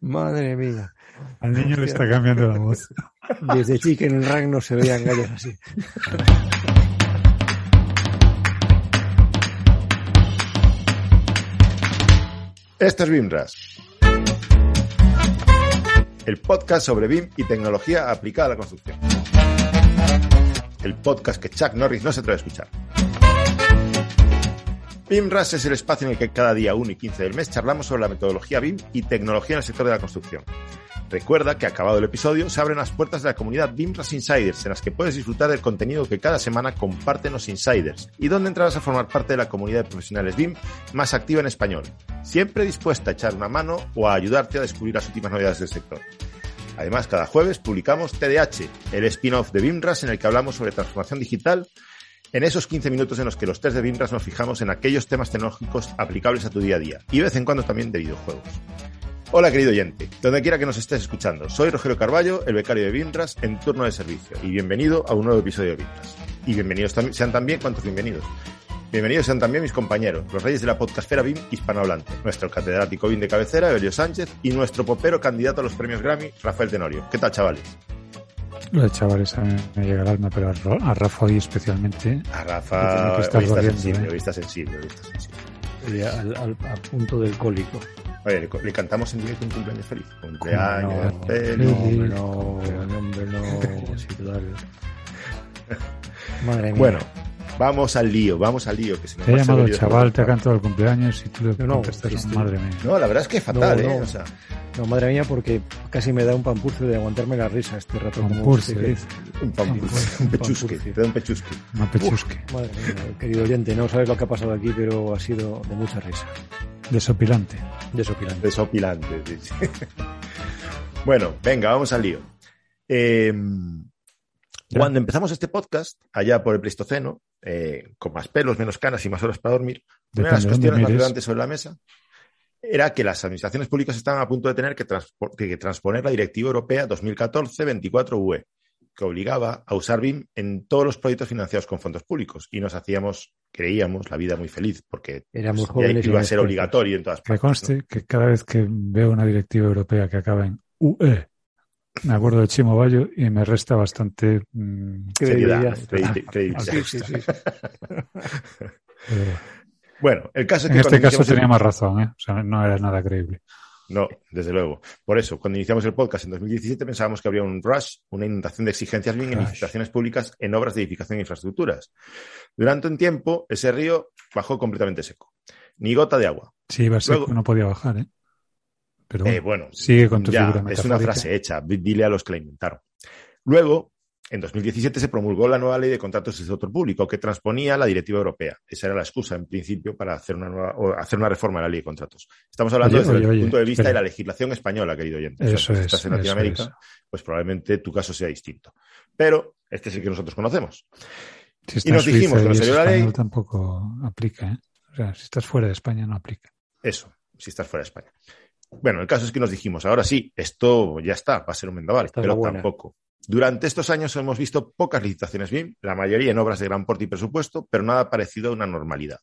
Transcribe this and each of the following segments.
Madre mía. Al niño le está cambiando la voz. Desde Chicken Rang no se veían gallos así. Esto es BIMRAS. El podcast sobre BIM y tecnología aplicada a la construcción. El podcast que Chuck Norris no se atreve a escuchar. BIMRAS es el espacio en el que cada día 1 y 15 del mes charlamos sobre la metodología BIM y tecnología en el sector de la construcción. Recuerda que acabado el episodio se abren las puertas de la comunidad BIMRAS Insiders en las que puedes disfrutar del contenido que cada semana comparten los insiders y donde entrarás a formar parte de la comunidad de profesionales BIM más activa en español, siempre dispuesta a echar una mano o a ayudarte a descubrir las últimas novedades del sector. Además, cada jueves publicamos TDH, el spin-off de BIMRAS en el que hablamos sobre transformación digital en esos 15 minutos en los que los test de BIMRAS nos fijamos en aquellos temas tecnológicos aplicables a tu día a día y de vez en cuando también de videojuegos. Hola querido oyente, donde quiera que nos estés escuchando, soy Rogelio Carballo, el becario de BIMRAS en turno de servicio y bienvenido a un nuevo episodio de BIMRAS. Y bienvenidos sean también, ¿cuántos bienvenidos? Bienvenidos sean también mis compañeros, los reyes de la podcastera BIM hispanohablante, nuestro catedrático BIM de cabecera, Evelio Sánchez, y nuestro popero candidato a los premios Grammy, Rafael Tenorio. ¿Qué tal, chavales? Los chavales a mí me llega al alma, pero a Rafa hoy especialmente. A Rafa está, sensible, hoy está sensible, hoy está sensible. Al, al, al, punto del cólico. Oye, le, le, cantamos en directo un cumpleaños feliz. Cumpleaños no, feliz. No, no, no, hombre, no. Sí, claro. Madre mía. Bueno, Vamos al lío, vamos al lío. Que se te ha llamado el chaval, te ha cantado el cumpleaños y tú le no, contestas, no, madre mía. No, la verdad es que es fatal, no, ¿eh? O sea, no, madre mía, porque casi me da un pampurcio de aguantarme la risa este rato. Pampurcio, un pampurcio, un pechusque, te da un pechusque. Un pechusque. Uf, madre mía, querido oyente, no sabes lo que ha pasado aquí, pero ha sido de mucha risa. Desopilante. Desopilante. Desopilante, sí, sí. bueno, venga, vamos al lío. Eh, cuando empezamos este podcast, allá por el Pleistoceno, eh, con más pelos, menos canas y más horas para dormir, una de las cuestiones más relevantes sobre la mesa era que las administraciones públicas estaban a punto de tener que, que transponer la Directiva Europea 2014-24UE, que obligaba a usar BIM en todos los proyectos financiados con fondos públicos. Y nos hacíamos, creíamos, la vida muy feliz, porque Éramos pues, ya iba a ser obligatorio en todas Que partes. conste ¿no? que cada vez que veo una directiva europea que acaba en UE, me acuerdo de Chimo Bayo y me resta bastante mmm, credibilidad. credibilidad. Sí, sí, sí. Bueno, el caso es en que este caso tenía el- más razón, ¿eh? O sea, no era nada creíble. No, desde luego. Por eso, cuando iniciamos el podcast en 2017 pensábamos que habría un rush, una inundación de exigencias bien en Rush. licitaciones públicas en obras de edificación e infraestructuras. Durante un tiempo, ese río bajó completamente seco. Ni gota de agua. Sí, iba a ser Luego- no podía bajar, ¿eh? Pero Eh, bueno, sigue con tu ya, figura es una frase hecha. di- Dile a los que la inventaron. Luego, en 2017 se promulgó la nueva ley de contratos del sector público que transponía la directiva europea. Esa era la excusa, en principio, para hacer una, nueva, o hacer una reforma de la ley de contratos. Estamos hablando Oye, desde oye, el oye, punto de vista espera. de la legislación española, querido oyente. O sea, Eso si es, estás en eso Latinoamérica, es. pues probablemente tu caso sea distinto. Pero este es el que nosotros conocemos. Si y nos dijimos que nos salió la ley- tampoco aplica, ¿eh? O sea, si estás fuera de España no aplica. Eso, si estás fuera de España. Bueno, el caso es que nos dijimos, ahora sí, esto ya está, va a ser un vendaval, Esta pero tampoco. Durante estos años hemos visto pocas licitaciones BIM, la mayoría en obras de gran porte y presupuesto, pero nada parecido a una normalidad.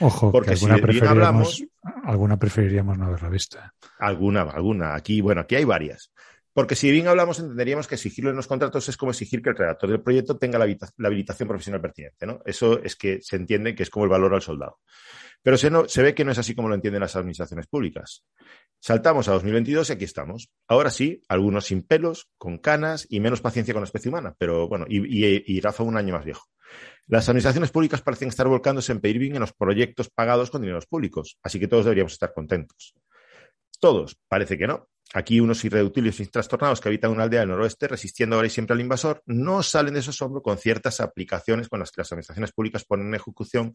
Ojo, Porque que si alguna, preferiríamos, alguna preferiríamos no haberla visto. Alguna, alguna. Aquí, bueno, aquí hay varias. Porque si bien hablamos, entenderíamos que exigirlo en los contratos es como exigir que el redactor del proyecto tenga la, la habilitación profesional pertinente, ¿no? Eso es que se entiende que es como el valor al soldado. Pero se, no, se ve que no es así como lo entienden las administraciones públicas. Saltamos a 2022 y aquí estamos. Ahora sí, algunos sin pelos, con canas y menos paciencia con la especie humana, pero bueno, y, Rafa un año más viejo. Las administraciones públicas parecen estar volcándose en pedir bien en los proyectos pagados con dineros públicos, así que todos deberíamos estar contentos. Todos, parece que no. Aquí unos irreductibles y trastornados que habitan una aldea del noroeste, resistiendo ahora y siempre al invasor, no salen de su asombro con ciertas aplicaciones con las que las administraciones públicas ponen en ejecución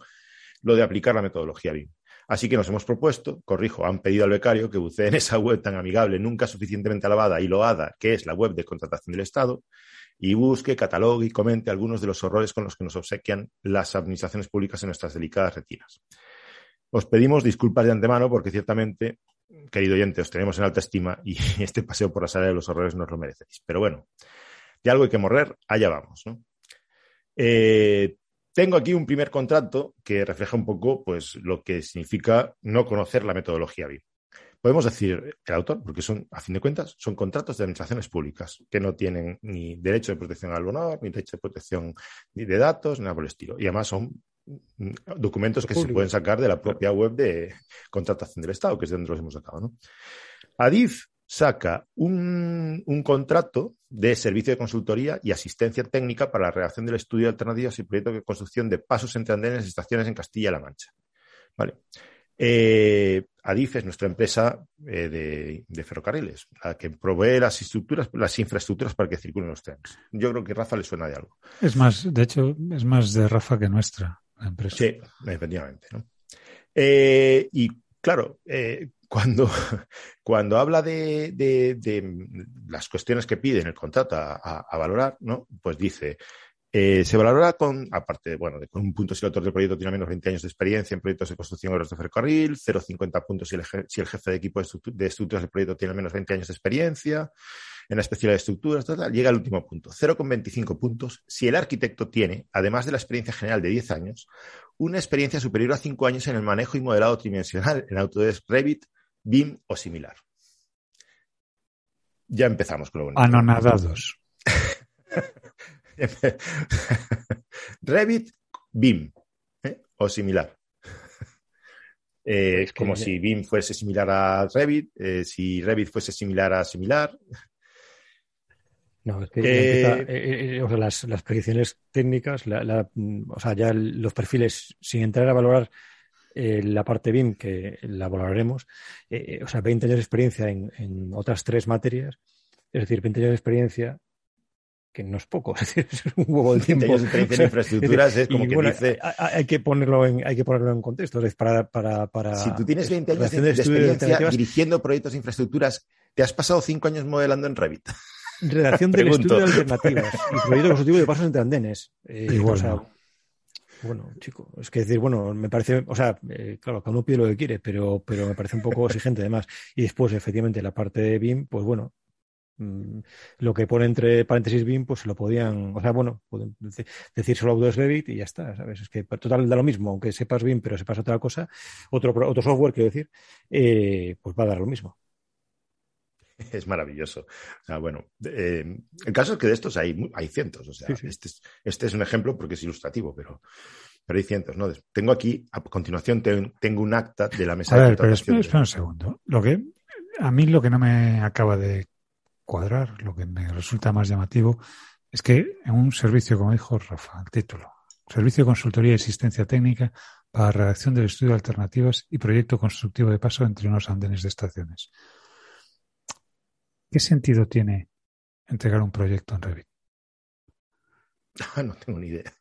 lo de aplicar la metodología BIM. Así que nos hemos propuesto, corrijo, han pedido al becario que bucee en esa web tan amigable, nunca suficientemente alabada y loada, que es la web de contratación del Estado, y busque, catalogue y comente algunos de los horrores con los que nos obsequian las administraciones públicas en nuestras delicadas retinas. Os pedimos disculpas de antemano porque ciertamente, querido oyente, os tenemos en alta estima y este paseo por la sala de los horrores no os lo merecéis. Pero bueno, de algo hay que morrer, allá vamos. ¿no? Eh, tengo aquí un primer contrato que refleja un poco pues, lo que significa no conocer la metodología BIM. Podemos decir el autor, porque son, a fin de cuentas, son contratos de administraciones públicas que no tienen ni derecho de protección al honor, ni derecho de protección de datos, ni nada por el estilo. Y además son mm, documentos que se pueden sacar de la propia web de contratación del Estado, que es de donde los hemos sacado. ¿no? Adif saca un, un, contrato de servicio de consultoría y asistencia técnica para la redacción del estudio de alternativas y proyecto de construcción de pasos entre andenes y estaciones en Castilla-La Mancha. Vale. Eh, Adif es nuestra empresa eh, de, de, ferrocarriles, la que provee las estructuras, las infraestructuras para que circulen los trenes. Yo creo que Rafa le suena de algo. Es más, de hecho, es más de Rafa que nuestra empresa. Sí, efectivamente. ¿no? Eh, y claro, eh, cuando, cuando habla de, de, de, las cuestiones que pide en el contrato a, valorar, ¿no? Pues dice, eh, se valorará con, aparte, bueno, con un punto si el autor del proyecto tiene menos 20 años de experiencia en proyectos de construcción de obras de ferrocarril, 0,50 puntos si el, si el, jefe de equipo de, estructu de, estructuras del proyecto tiene menos 20 años de experiencia en la especialidad de estructuras, tal, llega al último punto, 0,25 puntos si el arquitecto tiene, además de la experiencia general de 10 años, una experiencia superior a 5 años en el manejo y modelado tridimensional en Autodesk Revit, BIM o similar. Ya empezamos con lo bonito. Anonadados. Revit, BIM ¿eh? o similar. Eh, es como si BIM fuese similar a Revit, eh, si Revit fuese similar a similar. No, es que empieza, eh, o sea, las, las, predicciones técnicas, la, la, o sea, ya los perfiles, sin entrar a valorar la parte BIM, que la valoraremos, o sea, 20 años de experiencia en, en otras tres materias, es decir, 20 años de experiencia que no es poco, es decir, es un huevo de tiempo. Años de en infraestructuras es como y, que bueno, dice... Hay que, ponerlo en, hay que ponerlo en contexto, es para, para, para... Si tú tienes 20 años de, de experiencia dirigiendo proyectos de infraestructuras, te has pasado 5 años modelando en Revit. Redacción del estudio de alternativas y proyecto constructivo de pasos entre andenes. Eh, Igual, o sea, no. Bueno, chico, es que decir, bueno, me parece, o sea, eh, claro, cada uno pide lo que quiere, pero, pero me parece un poco exigente además. Y después, efectivamente, la parte de BIM, pues bueno, mmm, lo que pone entre paréntesis BIM, pues se lo podían, o sea, bueno, pueden decir solo Autodesk Revit y ya está, ¿sabes? Es que total da lo mismo, aunque sepas BIM, pero sepas otra cosa, otro, otro software, quiero decir, eh, pues va a dar lo mismo. Es maravilloso. O sea, bueno, eh, el caso es que de estos hay, hay cientos. O sea, sí, sí. Este, es, este, es, un ejemplo porque es ilustrativo, pero, pero hay cientos. ¿no? Tengo aquí, a continuación, tengo un acta de la mesa a de ver, pero espera, espera un segundo. Lo que, a mí lo que no me acaba de cuadrar, lo que me resulta más llamativo, es que en un servicio, como dijo Rafa, el título, Servicio de Consultoría y Asistencia Técnica para redacción del estudio de alternativas y proyecto constructivo de paso entre unos andenes de estaciones. ¿Qué sentido tiene entregar un proyecto en Revit? No tengo ni idea.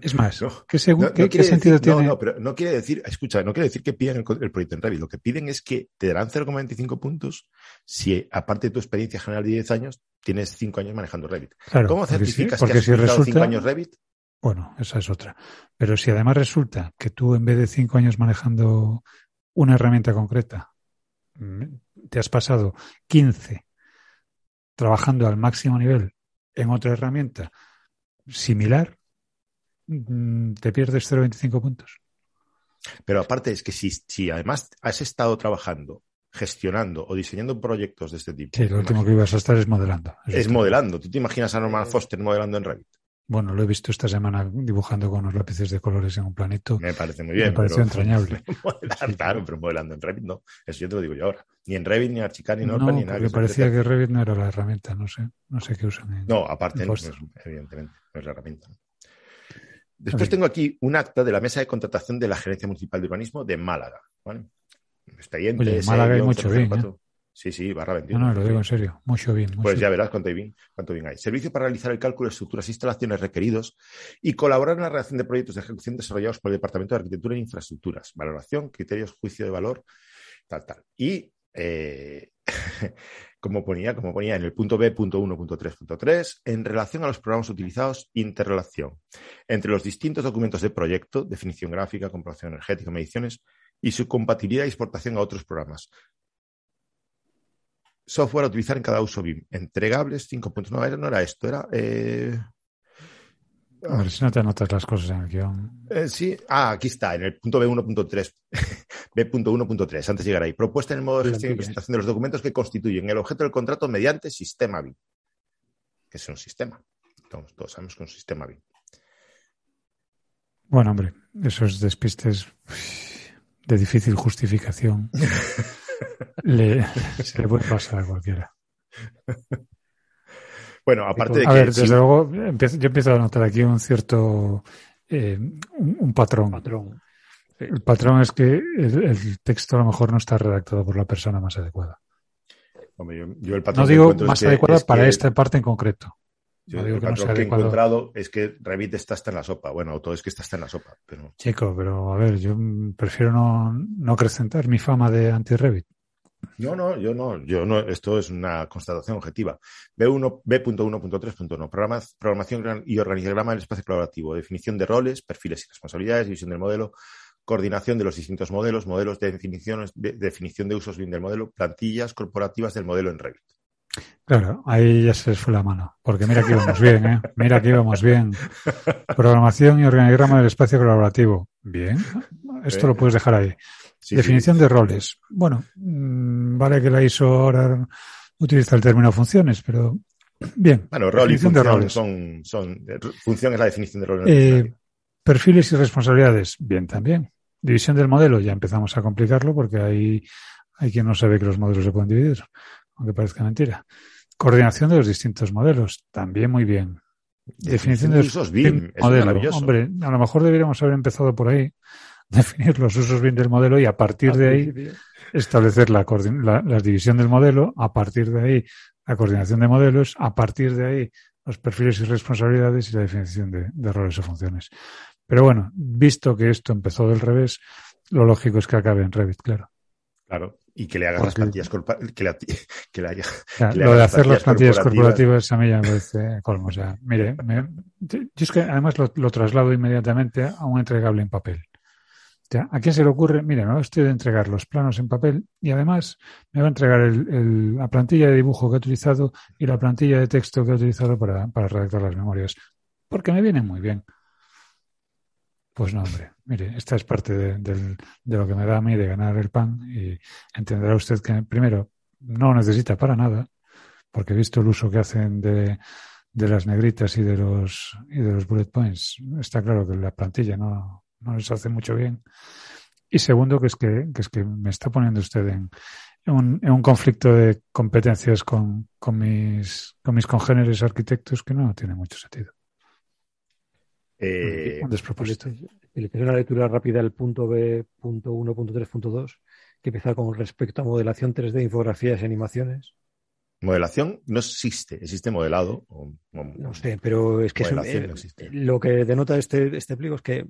Es más, no, ¿qué, no, ¿qué, ¿qué sentido decir, tiene? No, no, pero no quiere decir, escucha, no quiere decir que piden el, el, proyecto en Revit. Lo que piden es que te darán 0,25 puntos si, aparte de tu experiencia general de 10 años, tienes 5 años manejando Revit. Claro, ¿Cómo certificas porque que has si resulta, 5 años Revit? Bueno, esa es otra. Pero si además resulta que tú, en vez de 5 años manejando una herramienta concreta, te has pasado 15 trabajando al máximo nivel en otra herramienta similar, te pierdes 0,25 puntos. Pero aparte es que si, si, además has estado trabajando, gestionando o diseñando proyectos de este tipo. Sí, lo último que ibas a estar es modelando. Es, es modelando. ¿Tú te imaginas a Norman Foster modelando en Revit? Bueno, lo he visto esta semana dibujando con unos lápices de colores en un planito. Me parece muy bien. Me pareció entrañable. Modelar. Claro, pero modelando en Revit no. Eso yo te lo digo yo ahora. Ni en Revit, ni en Archicad, ni en Orpa, no, ni nada. Me parecía que Revit no era la herramienta, no sé. No sé qué usan. En, no, aparte, no, es, evidentemente, no es la herramienta. Después tengo aquí un acta de la mesa de contratación de la Gerencia Municipal de Urbanismo de Málaga. ¿vale? Expediente Oye, en Málaga hay mucho bien, ¿eh? Sí, sí, barra 21. No, no, lo digo en serio. Mucho bien. Pues ya verás cuánto bien, cuánto bien hay. Servicio para realizar el cálculo de estructuras e instalaciones requeridos y colaborar en la redacción de proyectos de ejecución desarrollados por el Departamento de Arquitectura e Infraestructuras. Valoración, criterios, juicio de valor, tal, tal. Y eh, como ponía, como ponía en el punto B.1.3.3, en relación a los programas utilizados, interrelación entre los distintos documentos de proyecto, definición gráfica, comprobación energética, mediciones y su compatibilidad y exportación a otros programas. Software a utilizar en cada uso BIM. Entregables 5.9, no era esto, era... Eh... A ver si no te anotas las cosas en el guion. Eh, sí, ah, aquí está, en el punto B1.3, B.1.3, antes de llegar ahí. Propuesta en el modo de gestión y presentación de los documentos que constituyen el objeto del contrato mediante sistema BIM. Que es un sistema. Todos sabemos que es un sistema BIM. Bueno, hombre, esos despistes de difícil justificación le, se le puede pasar a cualquiera. Bueno, aparte de a ver, desde luego, empiezo, yo empiezo a notar aquí un cierto eh, un, un, patrón. patrón. Sí. El patrón es que el, el, texto a lo mejor no está redactado por la persona más adecuada. Hombre, yo, yo el patrón no digo más es adecuada es para que... esta parte en concreto. Yo no digo el que, no que he encontrado es que Revit está hasta en la sopa. Bueno, todo es que está hasta en la sopa. Pero... Chico, pero a ver, yo prefiero no, no acrecentar mi fama de anti-Revit. No, no, yo no, yo no, esto es una constatación objetiva. B1, B.1.3.1, programación y organigrama del espacio colaborativo, definición de roles, perfiles y responsabilidades, división del modelo, coordinación de los distintos modelos, modelos de definición, de, definición de usos bien del modelo, plantillas corporativas del modelo en Revit. Claro, ahí ya se les fue la mano, porque mira que íbamos bien, ¿eh? Mira que íbamos bien. Programación y organigrama del espacio colaborativo. Bien, esto lo puedes dejar ahí. Sí, Definición sí. de roles. Bueno, mmm, vale que la ISO ahora utiliza el término funciones, pero bien. Bueno, rol y función de roles. Son, son, función es la definición de roles. Eh, perfiles y responsabilidades, bien también. División del modelo, ya empezamos a complicarlo porque hay, hay quien no sabe que los modelos se pueden dividir, aunque parezca mentira. Coordinación de los distintos modelos, también muy bien. Definición, de usos BIM, modelo. Hombre, a lo mejor deberíamos haber empezado por ahí definir los usos bien del modelo y a partir de ahí establecer la, la, la, división del modelo, a partir de ahí la coordinación de modelos, a partir de ahí los perfiles y responsabilidades y la definición de, de roles o funciones. Pero bueno, visto que esto empezó del revés, lo lógico es que acabe en Revit, claro. Claro, y que le hagan las plantillas corporativas. Que, le, que que le lo de hacer las plantillas corporativas. corporativas a mí ya me parece colmo. O sea, mire, me, yo es que además lo, lo traslado inmediatamente a un entregable en papel. ¿A quién se le ocurre? Mira, no estoy de entregar los planos en papel y además me va a entregar el, el, la plantilla de dibujo que he utilizado y la plantilla de texto que he utilizado para, para redactar las memorias. Porque me vienen muy bien. Pues no, hombre. Mire, esta es parte de, lo que me da a mí de ganar el pan y entenderá usted que, primero, no necesita para nada, porque visto el uso que hacen de, de las negritas y de los y de los bullet points. Está claro que la plantilla no, les hace mucho bien. Y segundo, que es que, que, es que me está poniendo usted en, en, un, en un conflicto de competencias con, con, mis, con mis congéneres arquitectos que no tiene mucho sentido. Eh, un despropósito. Le una lectura rápida al punto B.1.3.2, que empieza con respecto a modelación 3D, infografías y animaciones. Modelación no existe, existe modelado. O, o, no sé, pero es que es, eh, no lo que denota este, este pliego es que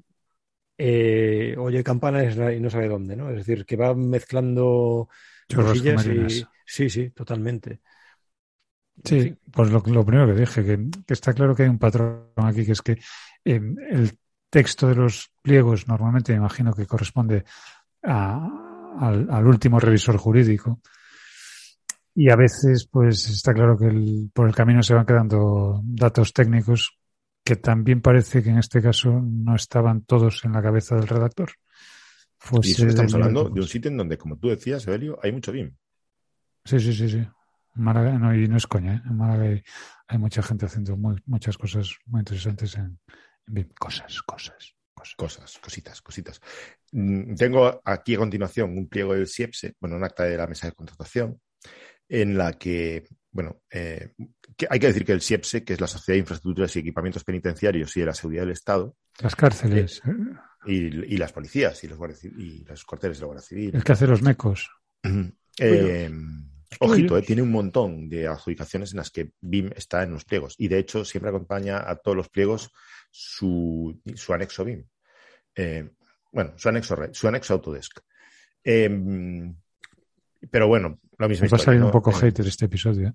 eh, oye campanas y no sabe dónde, ¿no? Es decir, que va mezclando cosillas y... Sí, sí, totalmente. Sí, pues lo, lo primero que dije, que, que, está claro que hay un patrón aquí, que es que eh, el texto de los pliegos normalmente me imagino que corresponde a, al, al, último revisor jurídico y a veces pues está claro que el, por el camino se van quedando datos técnicos que también parece que en este caso no estaban todos en la cabeza del redactor. Pues y eso estamos hablando de un sitio en donde, como tú decías, Evelio, hay mucho BIM. Sí, sí, sí, sí. Málaga, no, y no es coña, ¿eh? en Málaga hay, hay, mucha gente haciendo muy, muchas cosas muy interesantes en. Cosas, cosas. Cosas. cosas, cositas, cositas. Mm, tengo aquí a continuación un pliego del SIEPSE, bueno, un acta de la mesa de contratación, en la que, bueno, eh, que hay que decir que el SIEPSE, que es la Sociedad de Infraestructuras y Equipamientos Penitenciarios y de la Seguridad del Estado. Las cárceles. Eh, y, y, las policías y los, y los cuarteles de la Guardia Civil. El que hace los mecos. Eh, Ojito, eh, tiene un montón de adjudicaciones en las que BIM está en los pliegos. Y de hecho, siempre acompaña a todos los pliegos su, su anexo BIM. Eh, bueno, su anexo, su anexo Autodesk. Em, pero bueno, lo mismo. Va a salir un poco hater este episodio. ¿eh?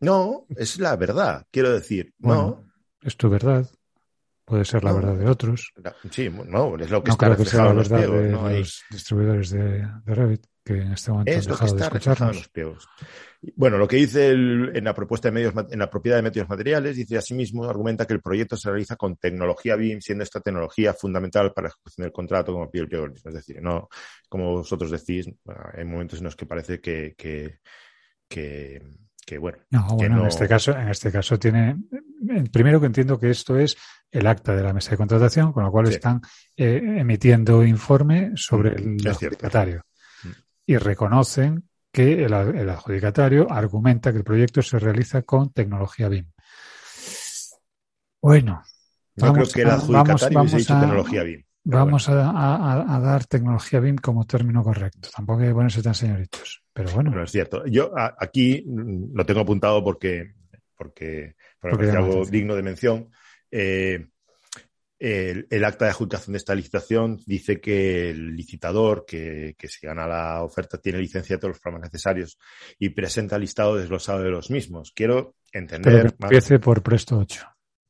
No, es la verdad, quiero decir. no. Es tu verdad. Puede ser la verdad de otros. Sí, no, es lo que no está creo que sea la verdad de los distribuidores de, Revit, que en este momento es han dejado de escucharnos. Bueno, lo que dice en la propuesta de medios, en la propiedad de medios materiales, dice asimismo, argumenta que el proyecto se realiza con tecnología BIM, siendo esta tecnología fundamental para la ejecución del contrato, como pide el pliego Es decir, no, como vosotros decís, hay momentos en los que parece que, que, que bueno. No, bueno, en este caso, en este caso tiene, primero que entiendo que esto es el acta de la mesa de contratación, con lo cual están eh, emitiendo informe sobre el. Mm. Y reconocen que el, adjudicatario argumenta que el proyecto se realiza con tecnología BIM. Bueno. Yo creo que el adjudicatario vamos, dicho tecnología BIM. Vamos a, dar tecnología BIM como término correcto. Tampoco hay que ponerse tan señoritos. Pero bueno. No es cierto. Yo aquí lo tengo apuntado porque, porque, porque, algo digno de mención. Eh, el, acta de adjudicación de esta licitación dice que el licitador que, se gana la oferta tiene licencia de todos los programas necesarios y presenta el listado desglosado de los mismos. Quiero entender. empiece por Presto 8.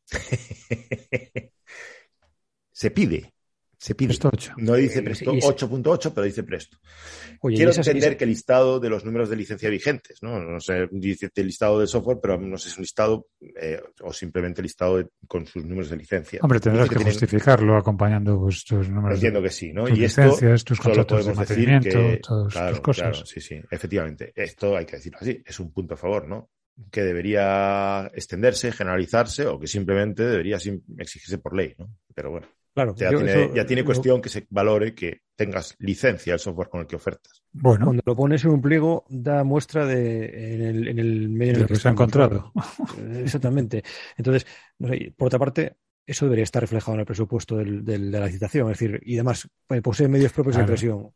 se pide. Se pide. Presto 8. No dice Presto 8.8, pero dice Presto. Quiero entender que el listado de los números de licencia vigentes, ¿no? No sé, dice el listado de software, pero no sé si es un listado eh, o simplemente el listado con sus números de licencia. Hombre, tendrás que, justificarlo acompañando pues, tus números. Entiendo que sí, ¿no? Tus y licencias, tus contratos de mantenimiento, que, todas tus cosas. Claro, sí, sí, efectivamente. Esto hay que decirlo así, es un punto a favor, ¿no? que debería extenderse, generalizarse o que simplemente debería exigirse por ley, ¿no? Pero bueno. Claro, ya, tiene, cuestión que se valore que tengas licencia el software con el que ofertas. Bueno, cuando lo pones en un pliego, da muestra de en el, en el medio en el que, se ha encontrado. Exactamente. Entonces, por otra parte, eso debería estar reflejado en el presupuesto del, de la licitación. Es decir, y además, pues, posee medios propios de impresión.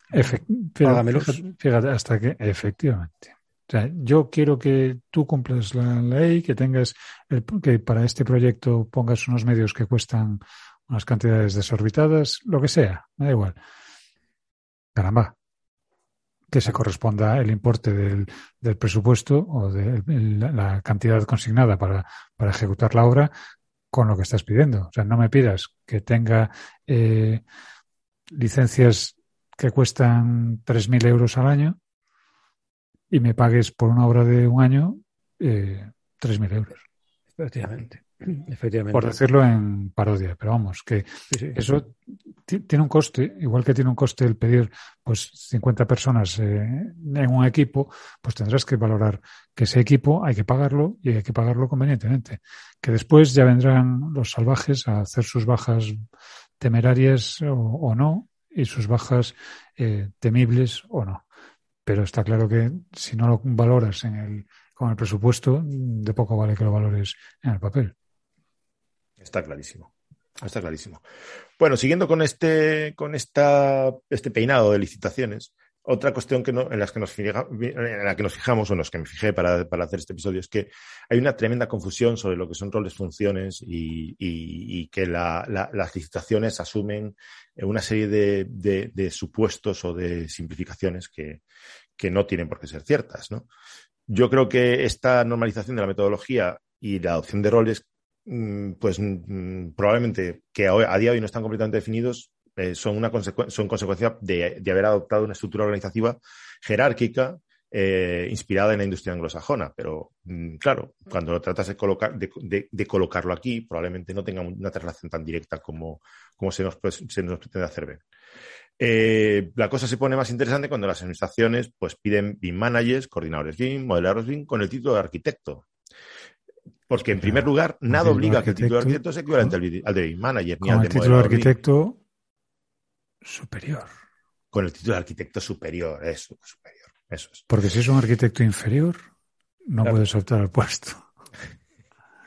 fíjate, hasta que, efectivamente. O sea, yo quiero que tú cumplas la ley, que tengas, que para este proyecto pongas unos medios que cuestan unas cantidades desorbitadas, lo que sea, me da igual. Caramba, que se corresponda el importe del, presupuesto o de la cantidad consignada para, para, ejecutar la obra con lo que estás pidiendo. O sea, no me pidas que tenga eh, licencias que cuestan 3.000 euros al año y me pagues por una obra de un año eh, 3.000 euros. Efectivamente. Efectivamente. Por decirlo en parodia, pero vamos, que eso tiene un coste, igual que tiene un coste el pedir pues 50 personas eh, en un equipo, pues tendrás que valorar que ese equipo hay que pagarlo y hay que pagarlo convenientemente. Que después ya vendrán los salvajes a hacer sus bajas temerarias o, no y sus bajas eh, temibles o no. Pero está claro que si no lo valoras en el, con el presupuesto, de poco vale que lo valores en el papel. Está clarísimo. Está clarísimo. Bueno, siguiendo con este, con esta, este peinado de licitaciones, otra cuestión que en, las que nos en la que nos fijamos, o en los que me fijé para, para, hacer este episodio, es que hay una tremenda confusión sobre lo que son roles, funciones y, y, que la, las licitaciones asumen una serie de, de, supuestos o de simplificaciones que, que no tienen por qué ser ciertas. ¿no? Yo creo que esta normalización de la metodología y la adopción de roles pues mm, probablemente que a día de hoy no están completamente definidos, eh, son, una son consecuencia de, haber adoptado una estructura organizativa jerárquica eh, inspirada en la industria anglosajona. Pero mm, claro, cuando lo tratas de, colocar, de, colocarlo aquí, probablemente no tenga una relación tan directa como, como se, nos, se nos pretende hacer ver. Eh, la cosa se pone más interesante cuando las administraciones pues, piden BIM managers, coordinadores BIM, modeladores BIM con el título de arquitecto. Porque, en primer lugar, nada obliga a que el título de arquitecto sea equivalente al, de manager ni al de el título de arquitecto superior. Con el título de arquitecto superior, eso, superior. Eso es. Porque si es un arquitecto inferior, no puede soltar el puesto.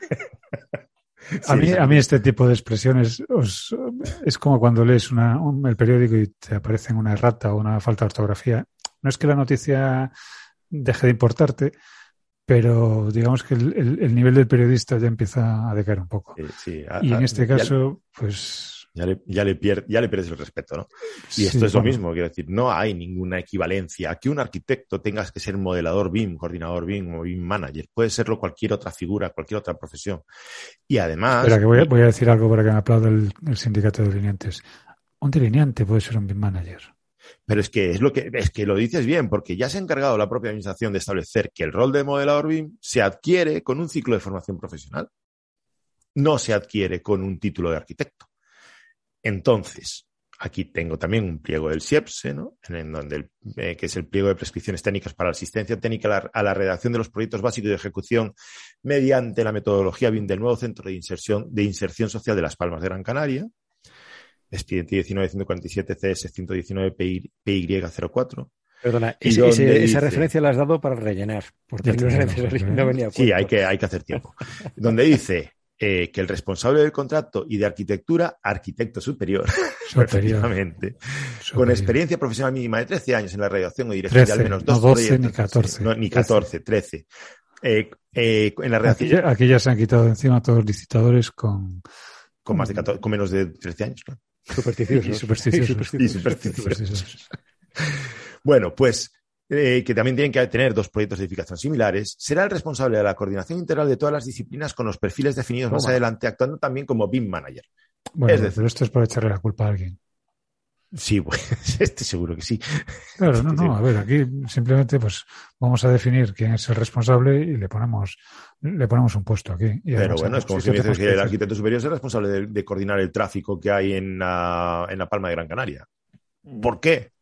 a, mí, a mí este tipo de expresiones es como cuando lees el periódico y te aparece una errata o una falta de ortografía. No es que la noticia deje de importarte, pero digamos que el, nivel del periodista ya empieza a decaer un poco. y en este caso, pues ya le, ya le, ya le pierdes el respeto, ¿no? Y esto es lo mismo, quiero decir, no hay ninguna equivalencia. Aquí un arquitecto tengas que ser modelador BIM, coordinador BIM o BIM manager. Puede serlo cualquier otra figura, cualquier otra profesión. Y además... Espera, que voy a, voy a decir algo para que me aplaude el, sindicato de delineantes. Un delineante puede ser un BIM manager. Pero es que es lo que es que lo dices bien, porque ya se ha encargado la propia administración de establecer que el rol de modelador BIM se adquiere con un ciclo de formación profesional. No se adquiere con un título de arquitecto. Entonces, aquí tengo también un pliego del SIEPSE, ¿no? en donde eh, que es el pliego de prescripciones técnicas para la asistencia técnica a la, redacción de los proyectos básicos de ejecución mediante la metodología BIM del nuevo Centro de Inserción, de Inserción Social de Las Palmas de Gran Canaria, expediente 19147 CS 119 PY04. Perdona, esa referencia la has dado para rellenar, porque no, venía Sí, hay que, hay que hacer tiempo. donde dice eh, que el responsable del contrato y de arquitectura, arquitecto superior, efectivamente, con experiencia profesional mínima de 13 años en la redacción o dirección de al menos dos no 12 ni 14. No, ni 14, 13. Eh, eh, en la redacción... Aquí ya, se han quitado encima todos los licitadores con... Con, más de 14, con menos de 13 años, claro. Supersticiosos. Y supersticiosos. bueno, pues eh, que también tienen que tener dos proyectos de edificación similares, será el responsable de la coordinación integral de todas las disciplinas con los perfiles definidos más adelante, actuando también como BIM manager. Bueno, es decir, esto es por echarle la culpa a alguien. Sí, pues, estoy seguro que sí. Claro, no, no, a ver, aquí simplemente pues vamos a definir quién es el responsable y le ponemos, le ponemos un puesto aquí. Pero bueno, es como si me dices que el arquitecto superior es el responsable de, coordinar el tráfico que hay en en la Palma de Gran Canaria. ¿Por qué?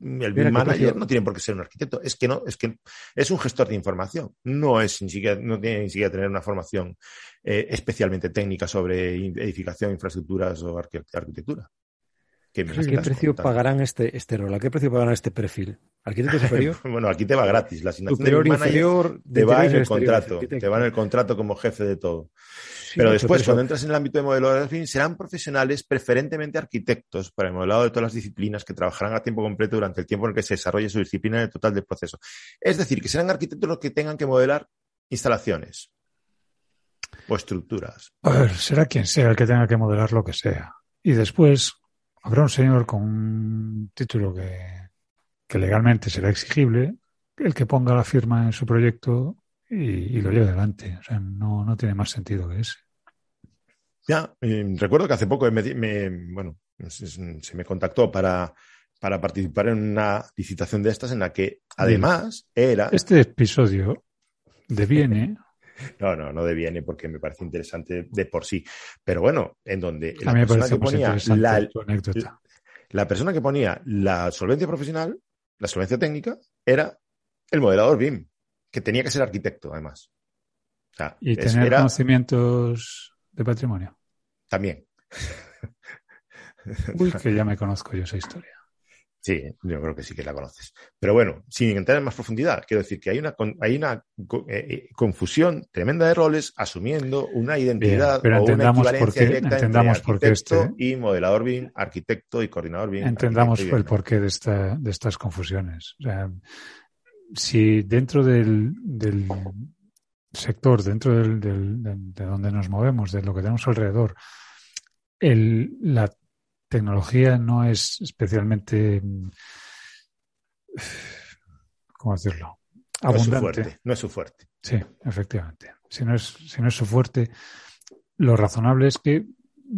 El BIM manager no tiene por qué ser un arquitecto, es que no, es que es un gestor de información, no es ni siquiera, no tiene ni siquiera tener una formación eh, especialmente técnica sobre edificación, infraestructuras o arquitectura. ¿Qué, precio pagarán este, este rol? ¿A qué precio pagarán este perfil? ¿Arquitecto superior? bueno, aquí te va gratis. La asignación de manager te va en el contrato. Te va en el contrato como jefe de todo. Pero después, cuando entras en el ámbito de modelado de serán profesionales, preferentemente arquitectos, para el modelado de todas las disciplinas que trabajarán a tiempo completo durante el tiempo en el que se desarrolle su disciplina en el total del proceso. Es decir, que serán arquitectos los que tengan que modelar instalaciones o estructuras. A ver, será quien sea el que tenga que modelar lo que sea. Y después habrá un señor con un título que, que legalmente será exigible, el que ponga la firma en su proyecto y, lo lleve adelante. O sea, no, no tiene más sentido que ese. Ya, recuerdo que hace poco me, bueno, se me contactó para, para participar en una licitación de estas en la que además era... Este episodio deviene... no, no, no deviene porque me parece interesante de por sí. Pero bueno, en donde la persona que ponía la, la persona que ponía la solvencia profesional, la solvencia técnica, era el modelador BIM, que tenía que ser arquitecto además. y tener conocimientos de patrimonio. También. Uy, que ya me conozco yo esa historia. Sí, yo creo que sí que la conoces. Pero bueno, sin entrar en más profundidad, quiero decir que hay una, hay una eh, eh, confusión tremenda de roles asumiendo una identidad pero o una equivalencia directa entendamos entre arquitecto este, y modelador BIM, arquitecto y coordinador BIM. Entendamos el porqué de, esta, de estas confusiones. O sea, si dentro del, del sector, dentro del, de donde nos movemos, de lo que tenemos alrededor, el, la tecnología no es especialmente, ¿cómo decirlo? Abundante. No es su fuerte. Sí, efectivamente. Si no, es, si no es su fuerte, lo razonable es que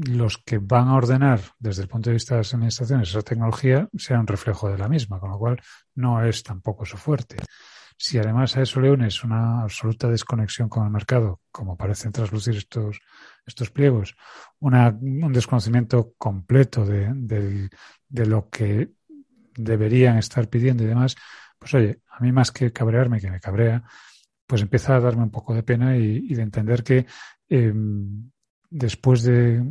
los que van a ordenar desde el punto de vista de las administraciones esa tecnología sean un reflejo de la misma, con lo cual no es tampoco su fuerte. Si además a eso le unes una absoluta desconexión con el mercado, como parecen traslucir estos, estos pliegos, un desconocimiento completo de, de, lo que deberían estar pidiendo y demás, pues oye, a mí más que cabrearme, que me cabrea, pues empieza a darme un poco de pena y, de entender que em, después de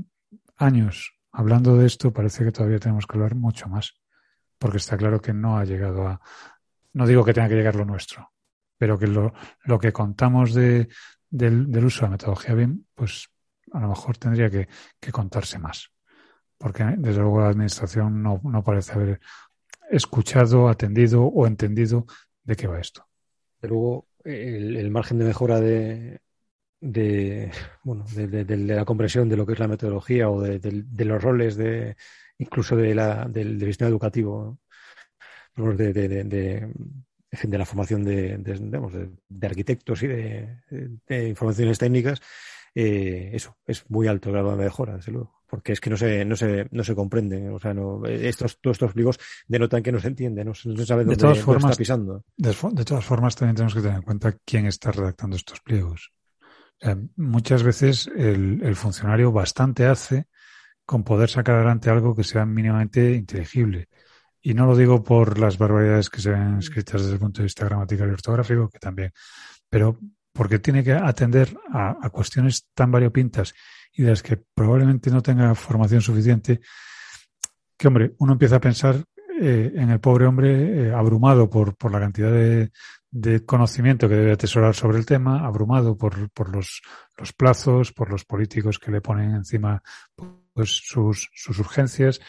años hablando de esto, parece que todavía tenemos que hablar mucho más, porque está claro que no ha llegado a, no digo que tenga que llegar lo nuestro, pero que lo, que contamos de, del, uso de la metodología BIM, pues a lo mejor tendría que, contarse más. Porque desde luego la administración no, parece haber escuchado, atendido o entendido de qué va esto. luego, el, margen de mejora de, la comprensión de lo que es la metodología o de, los roles de incluso de la, del sistema educativo, de, de, la formación de, de, arquitectos y de, informaciones técnicas, eh, eso es muy alto el grado de mejora, desde luego, porque es que no se, no se, no se comprenden, o sea, no, estos, todos estos pliegos denotan que no se entiende, no, no se sabe dónde, de todas formas, dónde está pisando. De, de todas formas, también tenemos que tener en cuenta quién está redactando estos pliegos. O sea, muchas veces el, el, funcionario bastante hace con poder sacar adelante algo que sea mínimamente inteligible. Y no lo digo por las barbaridades que se ven escritas desde el punto de vista gramatical y ortográfico, que también, pero porque tiene que atender a, cuestiones tan variopintas y de las que probablemente no tenga formación suficiente, que hombre, uno empieza a pensar eh, en el pobre hombre eh, abrumado por, por la cantidad de, de conocimiento que debe atesorar sobre el tema, abrumado por, por los, los, plazos, por los políticos que le ponen encima pues, sus, sus urgencias.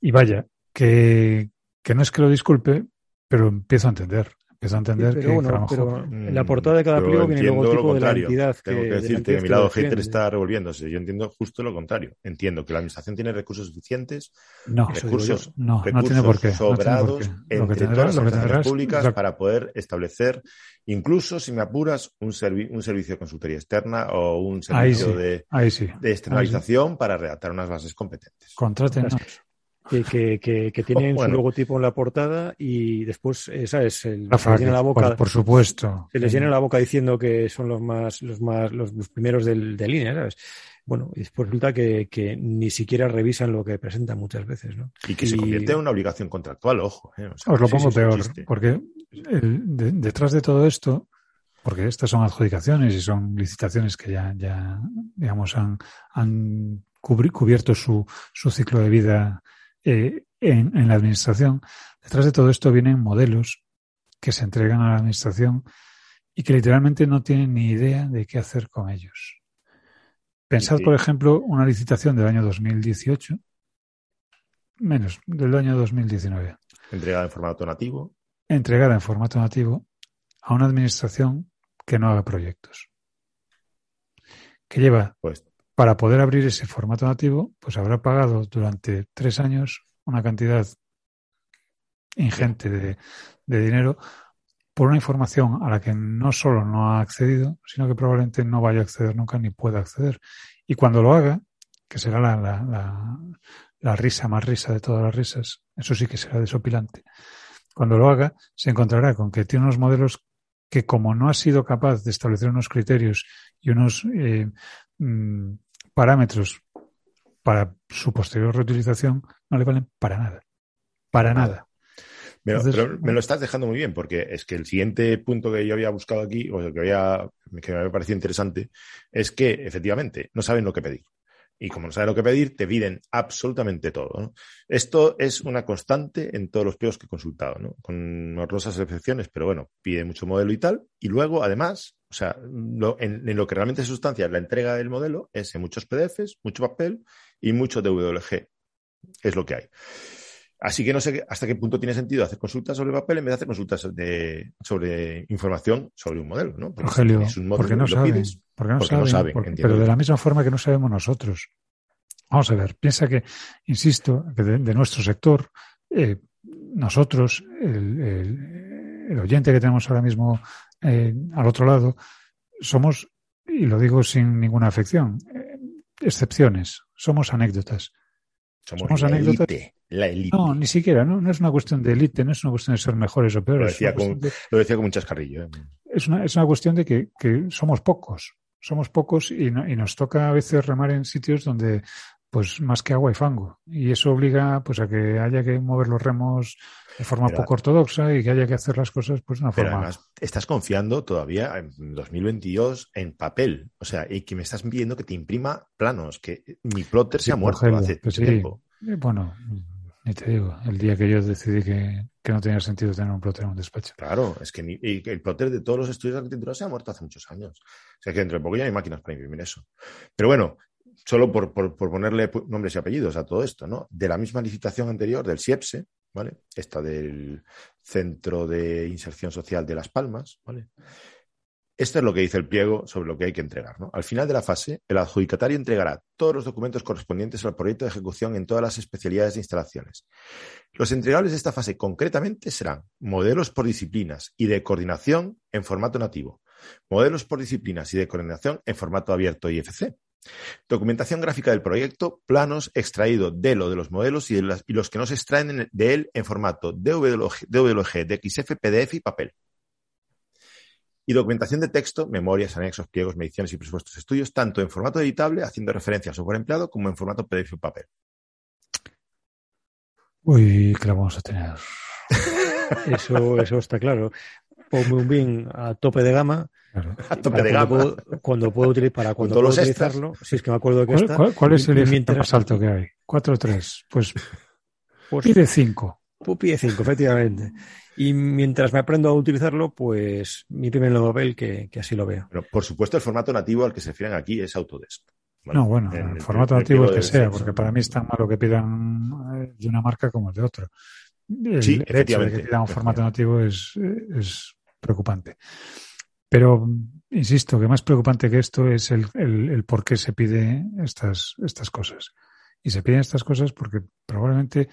Y vaya, que, que no es que lo disculpe, pero empiezo a entender. Empiezo a entender Sí, que, bueno, que a lo mejor- pero en la portada de cada pliego viene el logotipo de la contrario. entidad que, Tengo que de la decirte entidad que mi lado hater defiende. está revolviéndose. Yo entiendo justo lo contrario. Entiendo que la administración tiene recursos suficientes, no, recursos, no, no recursos tiene por qué. no tiene por sobrados qué. entre Lo que todas tendrás, las lo que administraciones tendrás, públicas la- para poder establecer, incluso si me apuras, un, servi- un servicio de consultoría externa o un servicio sí. de, sí. de externalización para redactar unas bases competentes. Contraten. Que, que, que, que tienen Bueno. su logotipo en la portada y después, eh, ¿sabes? El, Rafa, se les llena la boca, por, por supuesto. se les llena la boca diciendo que son los más, los más, los, los primeros del, de línea, ¿sabes? Bueno, y después resulta que, que ni siquiera revisan lo que presentan muchas veces, ¿no? Y que se convierte en una obligación contractual, ojo. ¿eh? O sea, Os lo pongo sí, peor, porque el- de- detrás de todo esto, porque estas son adjudicaciones y son licitaciones que ya, ya digamos, han, han cubri- cubierto su, su ciclo de vida eh, en, en la administración, detrás de todo esto vienen modelos que se entregan a la administración y que literalmente no tienen ni idea de qué hacer con ellos. Pensad, por ejemplo, una licitación del año 2018, menos, del año 2019 Entregada en formato nativo. entregada en formato nativo a una administración que no haga proyectos. Que lleva, Pues para poder abrir ese formato nativo, pues habrá pagado durante tres años una cantidad ingente de, dinero por una información a la que no solo no ha accedido, sino que probablemente no vaya a acceder nunca ni pueda acceder. Y cuando lo haga, que será la, la, la, la risa más risa de todas las risas, eso sí que será desopilante. Cuando lo haga, se encontrará con que tiene unos modelos que como no ha sido capaz de establecer unos criterios y unos eh, mm, parámetros para su posterior reutilización, no le valen para nada. Para nada. Pero, Entonces, pero me lo estás dejando muy bien, porque es que el siguiente punto que yo había buscado aquí, o el que, había, que me había parecido interesante, es que efectivamente no saben lo que pedir. Y como no saben lo que pedir, te piden absolutamente todo. Esto es una constante en todos los pliegos que he consultado, ¿no? con honrosas excepciones, pero bueno, pide mucho modelo y tal. Y luego, además, o sea, lo, en, en, lo que realmente sustancia, la entrega del modelo es en muchos PDFs, mucho papel y mucho DWG. Es lo que hay. Así que no sé hasta qué punto tiene sentido hacer consultas sobre papel en vez de hacer consultas de, sobre información sobre un modelo, ¿no? Porque Rogelio, es un modelo, porque no saben, porque no porque saben, no saben porque, entiendo pero de la misma forma que no sabemos nosotros. Vamos a ver, piensa que, insisto, que de, de nuestro sector, eh, nosotros, el, el, el, oyente que tenemos ahora mismo eh, al otro lado, somos, y lo digo sin ninguna afección, eh, excepciones, somos anécdotas. Somos, Somos la anécdotas. élite, la élite. No, ni siquiera, ¿no? no es una cuestión de élite, no es una cuestión de ser mejores o Lo peores. decía, es, una con, de, lo decía con un chascarrillo. ¿eh? es, una, es una cuestión de que, que somos pocos, somos pocos y, no, y, nos toca a veces remar en sitios donde pues más que agua y fango. Y eso obliga pues a que haya que mover los remos de forma pero, poco ortodoxa y que haya que hacer las cosas pues de una pero forma. Además, estás confiando todavía en 2022 en papel. O sea, y que me estás viendo que te imprima planos, que mi plotter sí, se ha muerto Rogelio, hace pues sí. tiempo. Bueno, ni te digo, el día que yo decidí que, que no tenía sentido tener un plotter en un despacho. Claro, es que mi, el plotter de todos los estudios de arquitectura se ha muerto hace muchos años. O sea que dentro de poco ya hay máquinas para imprimir eso. Pero bueno, solo por, ponerle nombres y apellidos a todo esto, ¿no? De la misma licitación anterior del SIEPSE, ¿vale? Esta del Centro de Inserción Social de Las Palmas, ¿vale? Esto es lo que dice el pliego sobre lo que hay que entregar. ¿no? Al final de la fase, el adjudicatario entregará todos los documentos correspondientes al proyecto de ejecución en todas las especialidades de instalaciones. Los entregables de esta fase concretamente serán modelos por disciplinas y de coordinación en formato nativo, modelos por disciplinas y de coordinación en formato abierto IFC, documentación gráfica del proyecto, planos extraídos de lo de los modelos y, los que no se extraen de él en formato DWG, DWG, DXF, PDF y papel y documentación de texto, memorias, anexos, pliegos, mediciones y presupuestos de estudios, tanto en formato editable, haciendo referencia al software empleado, como en formato PDF y papel. Uy, que la vamos a tener. eso, eso está claro. Ponme un BIM a tope de gama. A tope de gama. Puedo, cuando puedo utilizar, para cuando puedo utilizarlo, si es que me acuerdo de que ¿Cuál, está. ¿Cuál, cuál es el mientras... más alto que hay? 4 3. Pues, pues pide 5. Pide 5, efectivamente. Y mientras me aprendo a utilizarlo, pues mi primer papel que, que, así lo veo. Pero por supuesto, el formato nativo al que se refieren aquí es Autodesk. ¿vale? No, bueno, el, el formato el, nativo el que sea, porque para mí es tan malo que pidan eh, de una marca como el de otro. El, sí, el hecho de que pidan un formato nativo es, es preocupante. Pero insisto que más preocupante que esto es el, el, el, por qué se pide estas, estas cosas. Y se piden estas cosas porque probablemente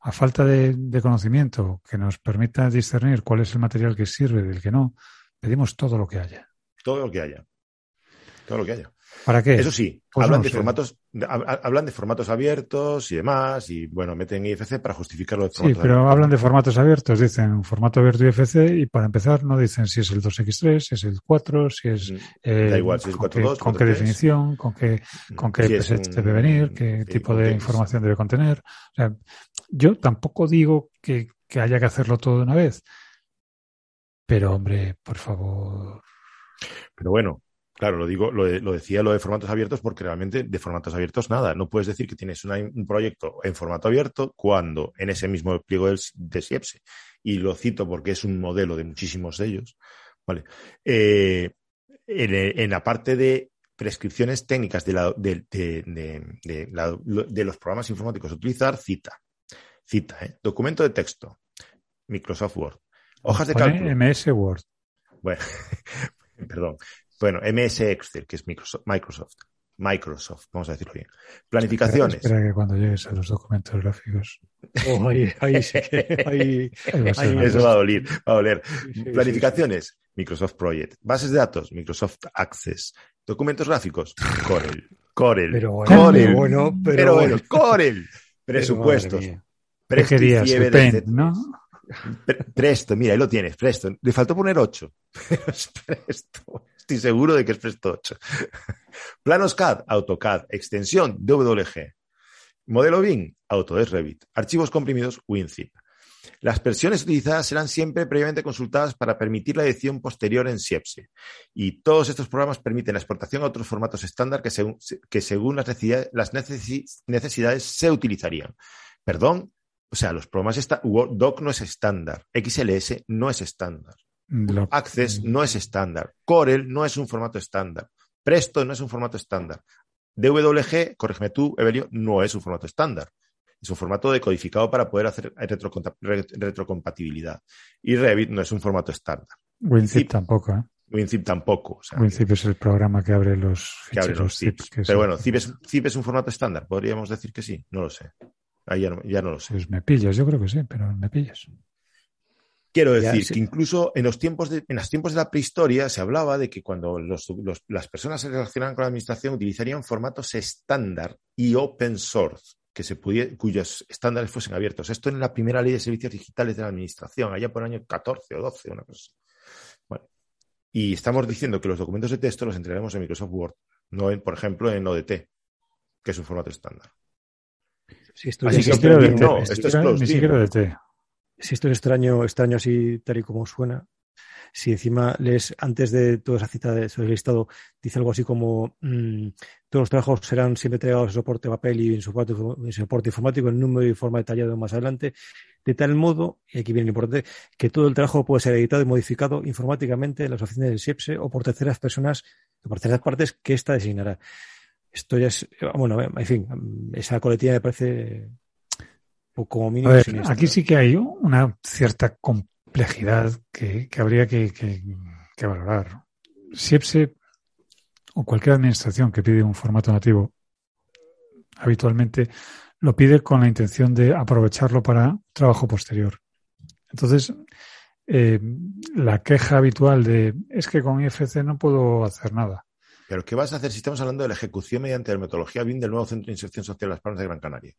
a falta de, de, conocimiento que nos permita discernir cuál es el material que sirve del que no, pedimos todo lo que haya. Todo lo que haya. Todo lo que haya. ¿Para qué? Eso sí, pues hablan, no de formatos, hablan de formatos abiertos y demás, y bueno, meten IFC para justificar lo de formatos Sí, pero abiertos. hablan de formatos abiertos, dicen formato abierto IFC, y para empezar no dicen si es el 2X3, si es el 4, si es. Eh, da igual, si es con, 4, qué, 2, con qué definición, con qué, con qué si debe venir, qué sí, tipo de información debe contener. O sea, yo tampoco digo que, que haya que hacerlo todo de una vez, pero hombre, por favor. Pero bueno, Claro, lo digo, lo, de, lo, decía lo de formatos abiertos porque realmente de formatos abiertos nada. No puedes decir que tienes una, un proyecto en formato abierto cuando en ese mismo pliego del, de SIEPSE, y lo cito porque es un modelo de muchísimos de ellos, ¿vale? Eh, en, en, la parte de prescripciones técnicas de, la, de, de, la, de, los programas informáticos a utilizar, cita. Cita, ¿eh? Documento de texto, Microsoft Word. Hojas de cálculo. MS Word. Bueno, perdón. Bueno, MS Excel, que es Microsoft, Microsoft. Microsoft, vamos a decirlo bien. Planificaciones. Espera, espera que cuando llegues a los documentos gráficos. Oh, ahí, ahí, sí, ahí, ahí, eso va a doler, va a doler. Sí, sí, Planificaciones, sí, Microsoft Project. Bases de datos, Microsoft Access. Documentos gráficos, Corel. Corel. Pero bueno, Corel. bueno, pero, pero bueno, Corel. Presupuestos. Pen, ¿no? Presto, mira, ahí lo tienes, Presto. Le faltó poner 8. Pero es Presto. Estoy seguro de que es Presto 8. Planos CAD, AutoCAD, extensión DWG. Modelo BIM, Autodesk Revit. Archivos comprimidos, WinZip. Las versiones utilizadas serán siempre previamente consultadas para permitir la edición posterior en SIEPSE. Y todos estos programas permiten la exportación a otros formatos estándar que según, que según las, necesidades, las necesidades se utilizarían. Perdón, o sea, los programas está, Doc no es estándar, XLS no es estándar, Access no es estándar, Corel no es un formato estándar, Presto no es un formato estándar, DWG, corrígeme tú, Evelio, no es un formato estándar. Es un formato decodificado para poder hacer retrocompatibilidad. Y Revit no es un formato estándar. WinZip tampoco, ¿eh? WinZip tampoco. O sea, WinZip es el programa que abre los que abre los zips. zips. Pero bueno, zip es, zip es un formato estándar. Podríamos decir que sí. No lo sé. Ahí ya no, ya no lo sé. Pues me pillas, yo creo que sí, pero me pillas. Quiero decir ya, sí. que incluso en los tiempos de, en los tiempos de la prehistoria se hablaba de que cuando los, los, las personas se relacionaban con la administración utilizarían formatos estándar y open source, que se pudiera, cuyos estándares fuesen abiertos. Esto en la primera ley de servicios digitales de la administración, allá por el año 14 o 12, una cosa. Bueno, y estamos diciendo que los documentos de texto los entregaremos en Microsoft Word, no en, por ejemplo, en ODT, que es un formato estándar. Si Así que de no, esto es close Si esto es extraño, extraño así, tal y como suena, si encima lees antes de toda esa cita de el listado, dice algo así como mmm, todos los trabajos serán siempre entregados en soporte papel y en soporte, informático en número y forma detallado más adelante, de tal modo, y aquí viene lo importante, que todo el trabajo puede ser editado y modificado informáticamente en las oficinas del SIEPSE o por terceras personas, o por terceras partes que ésta designará. Esto ya es, bueno, en fin, esa coletilla me parece como mínimo. A ver, aquí sí que hay una cierta complejidad que, que habría que, que, que valorar. SIEPSE o cualquier administración que pide un formato nativo habitualmente lo pide con la intención de aprovecharlo para trabajo posterior. Entonces, eh, la queja habitual de es que con IFC no puedo hacer nada. Pero ¿qué vas a hacer si estamos hablando de la ejecución mediante la metodología BIM del nuevo Centro de Inserción Social de Las Palmas de Gran Canaria?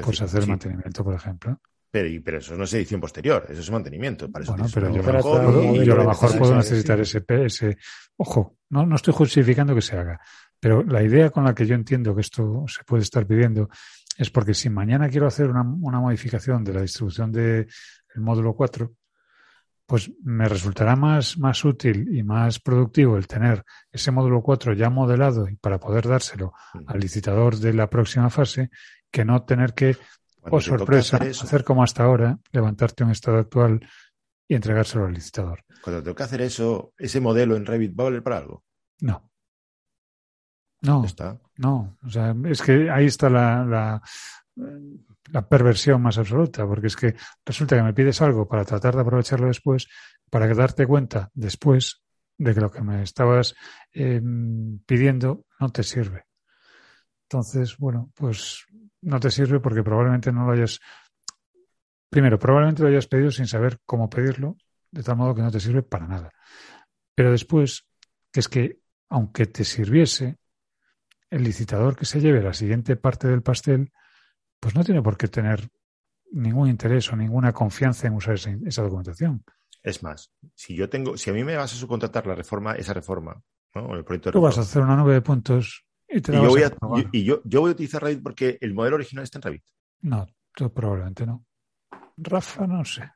Quiero pues decir, hacer sí. mantenimiento, por ejemplo. Pero, pero, eso no es edición posterior, eso es mantenimiento. Para bueno, pero yo, mejor, puedo, yo a lo mejor puedo necesitar ese, ese... Ojo, no, no estoy justificando que se haga, pero la idea con la que yo entiendo que esto se puede estar pidiendo es porque si mañana quiero hacer una, una modificación de la distribución del de módulo 4, pues me resultará más, más útil y más productivo el tener ese módulo 4 ya modelado y para poder dárselo al licitador de la próxima fase que no tener que, oh sorpresa, hacer, hacer, como hasta ahora, levantarte un estado actual y entregárselo al licitador. Cuando tengo que hacer eso, ¿ese modelo en Revit va a valer para algo? No. No, está. no, o sea, es que ahí está la, la, la, perversión más absoluta, porque es que resulta que me pides algo para tratar de aprovecharlo después, para darte cuenta después de que lo que me estabas eh, pidiendo no te sirve. Entonces, bueno, pues no te sirve porque probablemente no lo hayas. Primero, probablemente lo hayas pedido sin saber cómo pedirlo, de tal modo que no te sirve para nada. Pero después, que es que, aunque te sirviese, el licitador que se lleve la siguiente parte del pastel, pues no tiene por qué tener ningún interés o ninguna confianza en usar esa, esa documentación. Es más, si yo tengo, si a mí me vas a subcontratar la reforma, esa reforma, ¿no? El proyecto de Tú vas a hacer una nube de puntos y te y la yo voy a y yo, yo voy a utilizar Revit porque el modelo original está en Revit. No, tú probablemente no. Rafa, no sé.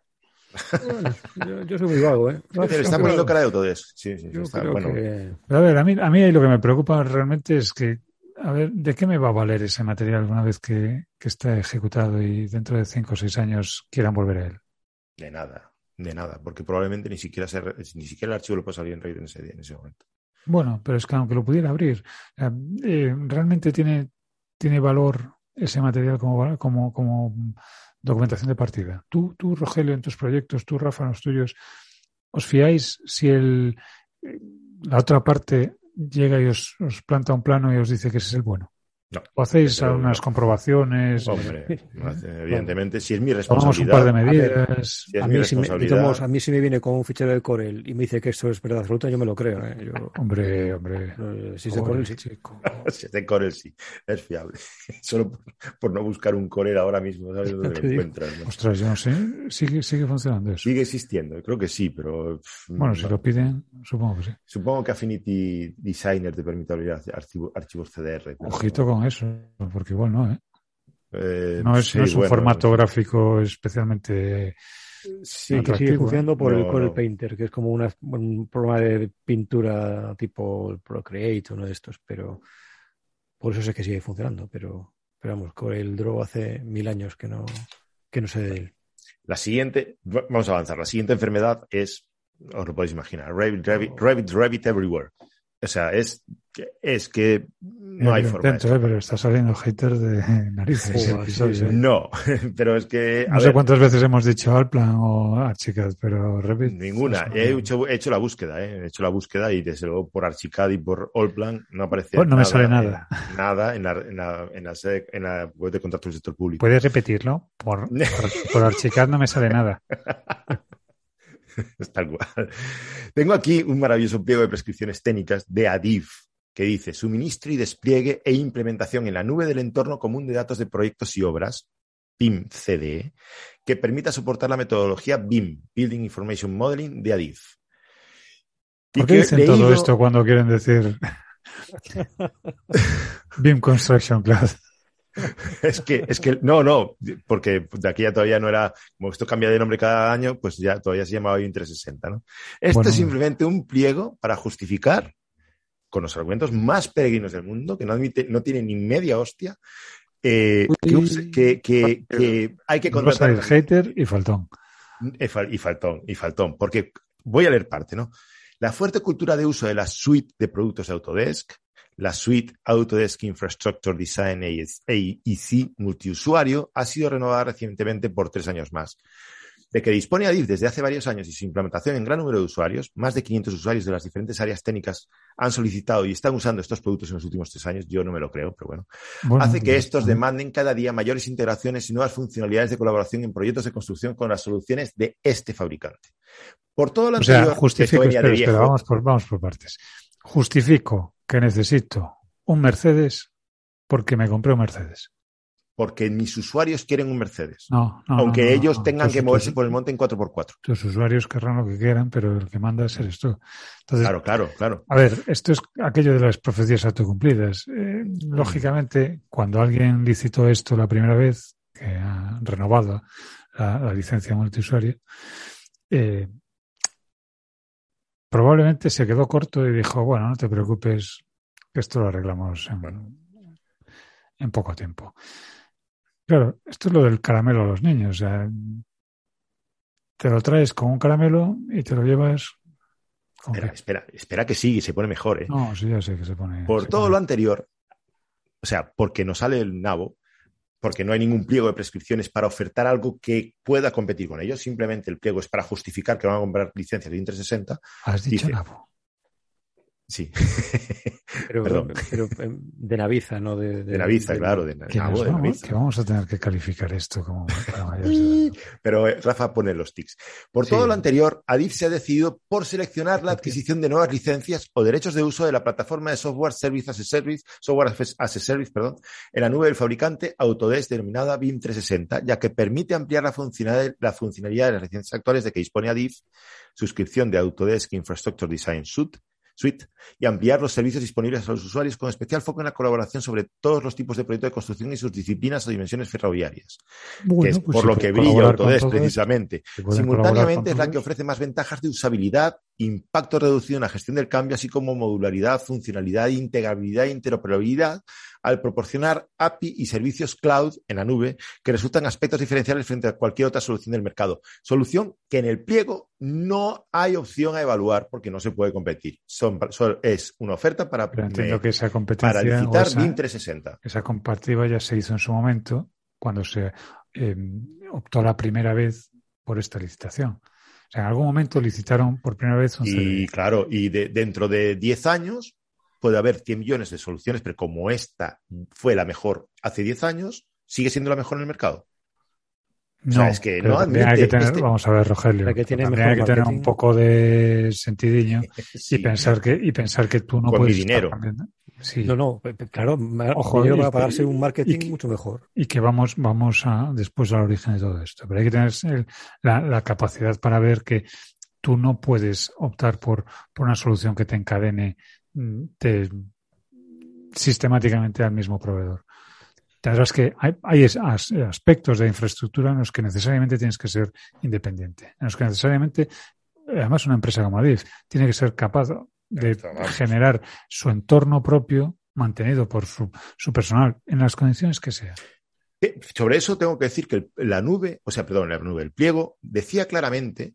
Bueno, yo, yo, soy muy vago, ¿eh? Rafa, le está yo poniendo cara de Autodesk. Sí, sí, yo está, bueno. que... Pero a ver, a mí, a mí lo que me preocupa realmente es que, a ver, ¿de qué me va a valer ese material una vez que, que esté ejecutado y dentro de cinco o seis años quieran volver a él? De nada, de nada, porque probablemente ni siquiera, se, ni siquiera el archivo lo puede salir en Revit en ese, en ese momento. Bueno, pero es que aunque lo pudiera abrir, eh, realmente tiene, tiene valor ese material como, como, como documentación de partida. Tú, tú, Rogelio, en tus proyectos, tú, Rafa, en los tuyos, ¿os fiáis si el, la otra parte llega y os, os planta un plano y os dice que ese es el bueno? No. ¿O hacéis Pero- algunas comprobaciones? Hombre, evidentemente, si es mi Tomamos un par de responsabilidad. medidas. Si es A mi mí, si me, responsabilidad. a mí si me viene con un fichero de Corel y me dice que esto es verdad absoluta, yo me lo creo. ¿eh? Yo, Hombre, hombre. eh, si es de Corel, sí. chico. Si es de Corel, sí, es fiable. Solo por, por no buscar un Corel ahora mismo, ¿sabes dónde lo encuentras? no? Ostras, yo no sé. Sigue, sigue funcionando eso. Sigue existiendo, creo que sí, pero. pff, Bueno, si lo piden, supongo que sí. Supongo que Affinity Designer te permite abrir archivo- archivos CDR. Ojito con eso, porque igual no, ¿eh? Eh, No es, sí, no es un bueno, formato gráfico especialmente. Sí, que sigue Atractivo, funcionando por No, el Corel no. Painter, que es como una, un programa de pintura tipo el Procreate, uno de estos, pero por eso sé que sigue funcionando. Pero, pero vamos, Corel Draw hace mil años que no, que no sé de él. La siguiente, vamos a avanzar. La siguiente enfermedad es, os lo podéis imaginar, Revit, Revit, Revit, Revit Everywhere. O sea, es, es que no hay forma. de intento, ¿eh? pero está saliendo hater de narices. sí, sí. ¿eh? No, pero es que. a No sé ver, cuántas veces hemos dicho Alplan o Archicad, pero Revit. Ninguna. He hecho, he hecho la búsqueda, ¿eh? he hecho la búsqueda y desde luego por Archicad y por Allplan no aparece Pues no me nada, sale nada. en- nada en la, en la, en la, sede- en la web de contratos del sector público. ¿Puedes repetirlo? Por, por, por Archicad no me sale nada. Tal cual. Tengo aquí un maravilloso pliego de prescripciones técnicas de ADIF que dice suministro y despliegue e implementación en la nube del entorno común de datos de proyectos y obras, BIM-CDE, que permita soportar la metodología BIM, Building Information Modeling de ADIF. ¿Por qué dicen todo esto cuando quieren decir BIM Construction Cloud? Es que, es que, no, no, porque de aquí ya todavía no era, como esto cambia de nombre cada año, pues ya todavía se llamaba BIM 360, ¿no? Esto Bueno. es simplemente un pliego para justificar, con los argumentos más peregrinos del mundo, que no admite, no tiene ni media hostia, eh, que, que, que- que hay que contratar. salir hater y faltón. Eh, Y faltón, y faltón, porque voy a leer parte, ¿no? La fuerte cultura de uso de la suite de productos de Autodesk La suite Autodesk Infrastructure Design AEC multiusuario ha sido renovada recientemente por tres años más. De que dispone ADIF desde hace varios años y su implementación en gran número de usuarios, más de 500 usuarios de las diferentes áreas técnicas han solicitado y están usando estos productos en los últimos tres años, yo no me lo creo, pero bueno, Bueno, hace que pues, estos demanden cada día mayores integraciones y nuevas funcionalidades de colaboración en proyectos de construcción con las soluciones de este fabricante. Por todo lo O sea, anterior, que justifico, de espera, espera, viejo, vamos por, vamos por partes. Justifico que necesito un Mercedes porque me compré un Mercedes. porque mis usuarios quieren un Mercedes, No, no, aunque no, no, ellos tengan que moverse tus- por el monte en 4x4. Tus usuarios querrán lo que quieran, pero el que manda eres tú. Entonces, Claro, claro, claro. A ver, esto es aquello de las profecías autocumplidas. Eh, lógicamente, cuando alguien licitó esto la primera vez, que ha renovado la, la licencia multiusuario, eh, probablemente se quedó corto y dijo, bueno, no te preocupes, que esto lo arreglamos en, en poco tiempo. Claro, esto es lo del caramelo a los niños. O sea, te lo traes con un caramelo y te lo llevas con Espera, qué? espera, espera que sí, se pone mejor, ¿eh? No, sí, ya sé que se pone. Por se todo pone- lo anterior, o sea, porque no sale el nabo, porque no hay ningún pliego de prescripciones para ofertar algo que pueda competir con ellos, simplemente el pliego es para justificar que van a comprar licencias de Win 360. Has dicho dice-. Sí, Pero, Perdón. pero eh, de Naviza, no de... de Naviza, claro, de Que, de vamos, Naviza. que vamos a tener que calificar esto como de. Pero eh, Rafa pone los tics. Por Sí. todo lo anterior, Adif se ha decidido por seleccionar la adquisición de nuevas licencias o derechos de uso de la plataforma de software Service as a Service, Software as a Service, perdón, en la nube del fabricante Autodesk denominada BIM 360, ya que permite ampliar la funcionalidad, la funcionalidad de las licencias actuales de que dispone Adif, suscripción de Autodesk Infrastructure Design Suite, Suite y ampliar los servicios disponibles a los usuarios con especial foco en la colaboración sobre todos los tipos de proyectos de construcción y sus disciplinas o dimensiones ferroviarias que es pues por si lo que brilla Autodesk precisamente. Simultáneamente es la que ofrece más ventajas de usabilidad, impacto reducido en la gestión del cambio, así como modularidad, funcionalidad, integrabilidad e interoperabilidad, al proporcionar API y servicios cloud en la nube que resultan aspectos diferenciales frente a cualquier otra solución del mercado. Solución que en el pliego no hay opción a evaluar porque no se puede competir. Son, son- es una oferta para, me- que esa competencia para licitar esa, BIM 360. esa comparativa ya se hizo en su momento cuando se eh, optó la primera vez por esta licitación. O sea, en algún momento licitaron por primera vez un Y claro, y de- dentro de 10 años puede haber 100 millones de soluciones, pero como esta fue la mejor hace 10 años, sigue siendo la mejor en el mercado. No, sea, es que no también hay que admite tener, este- vamos a ver, Rogelio, que tiene hay que tener un poco de sentidiño Sí. y pensar que y pensar que tú no Con mi puedes estar dinero. Sí. No, no, claro, Ojo, dinero y- para pagarse un marketing mucho mejor. y que vamos, vamos a, después al origen de todo esto. Pero hay que tener el- la, la capacidad para ver que tú no puedes optar por, por una solución que te encadene te- sistemáticamente al mismo proveedor. Tendrás que, hay, hay as- aspectos de infraestructura en los que necesariamente tienes que ser independiente, en los que necesariamente, además una empresa como Adif, tiene que ser capaz de generar su entorno propio mantenido por su, su personal en las condiciones que sea. Sobre eso tengo que decir que el- la nube, o sea, perdón, la nube, el pliego decía claramente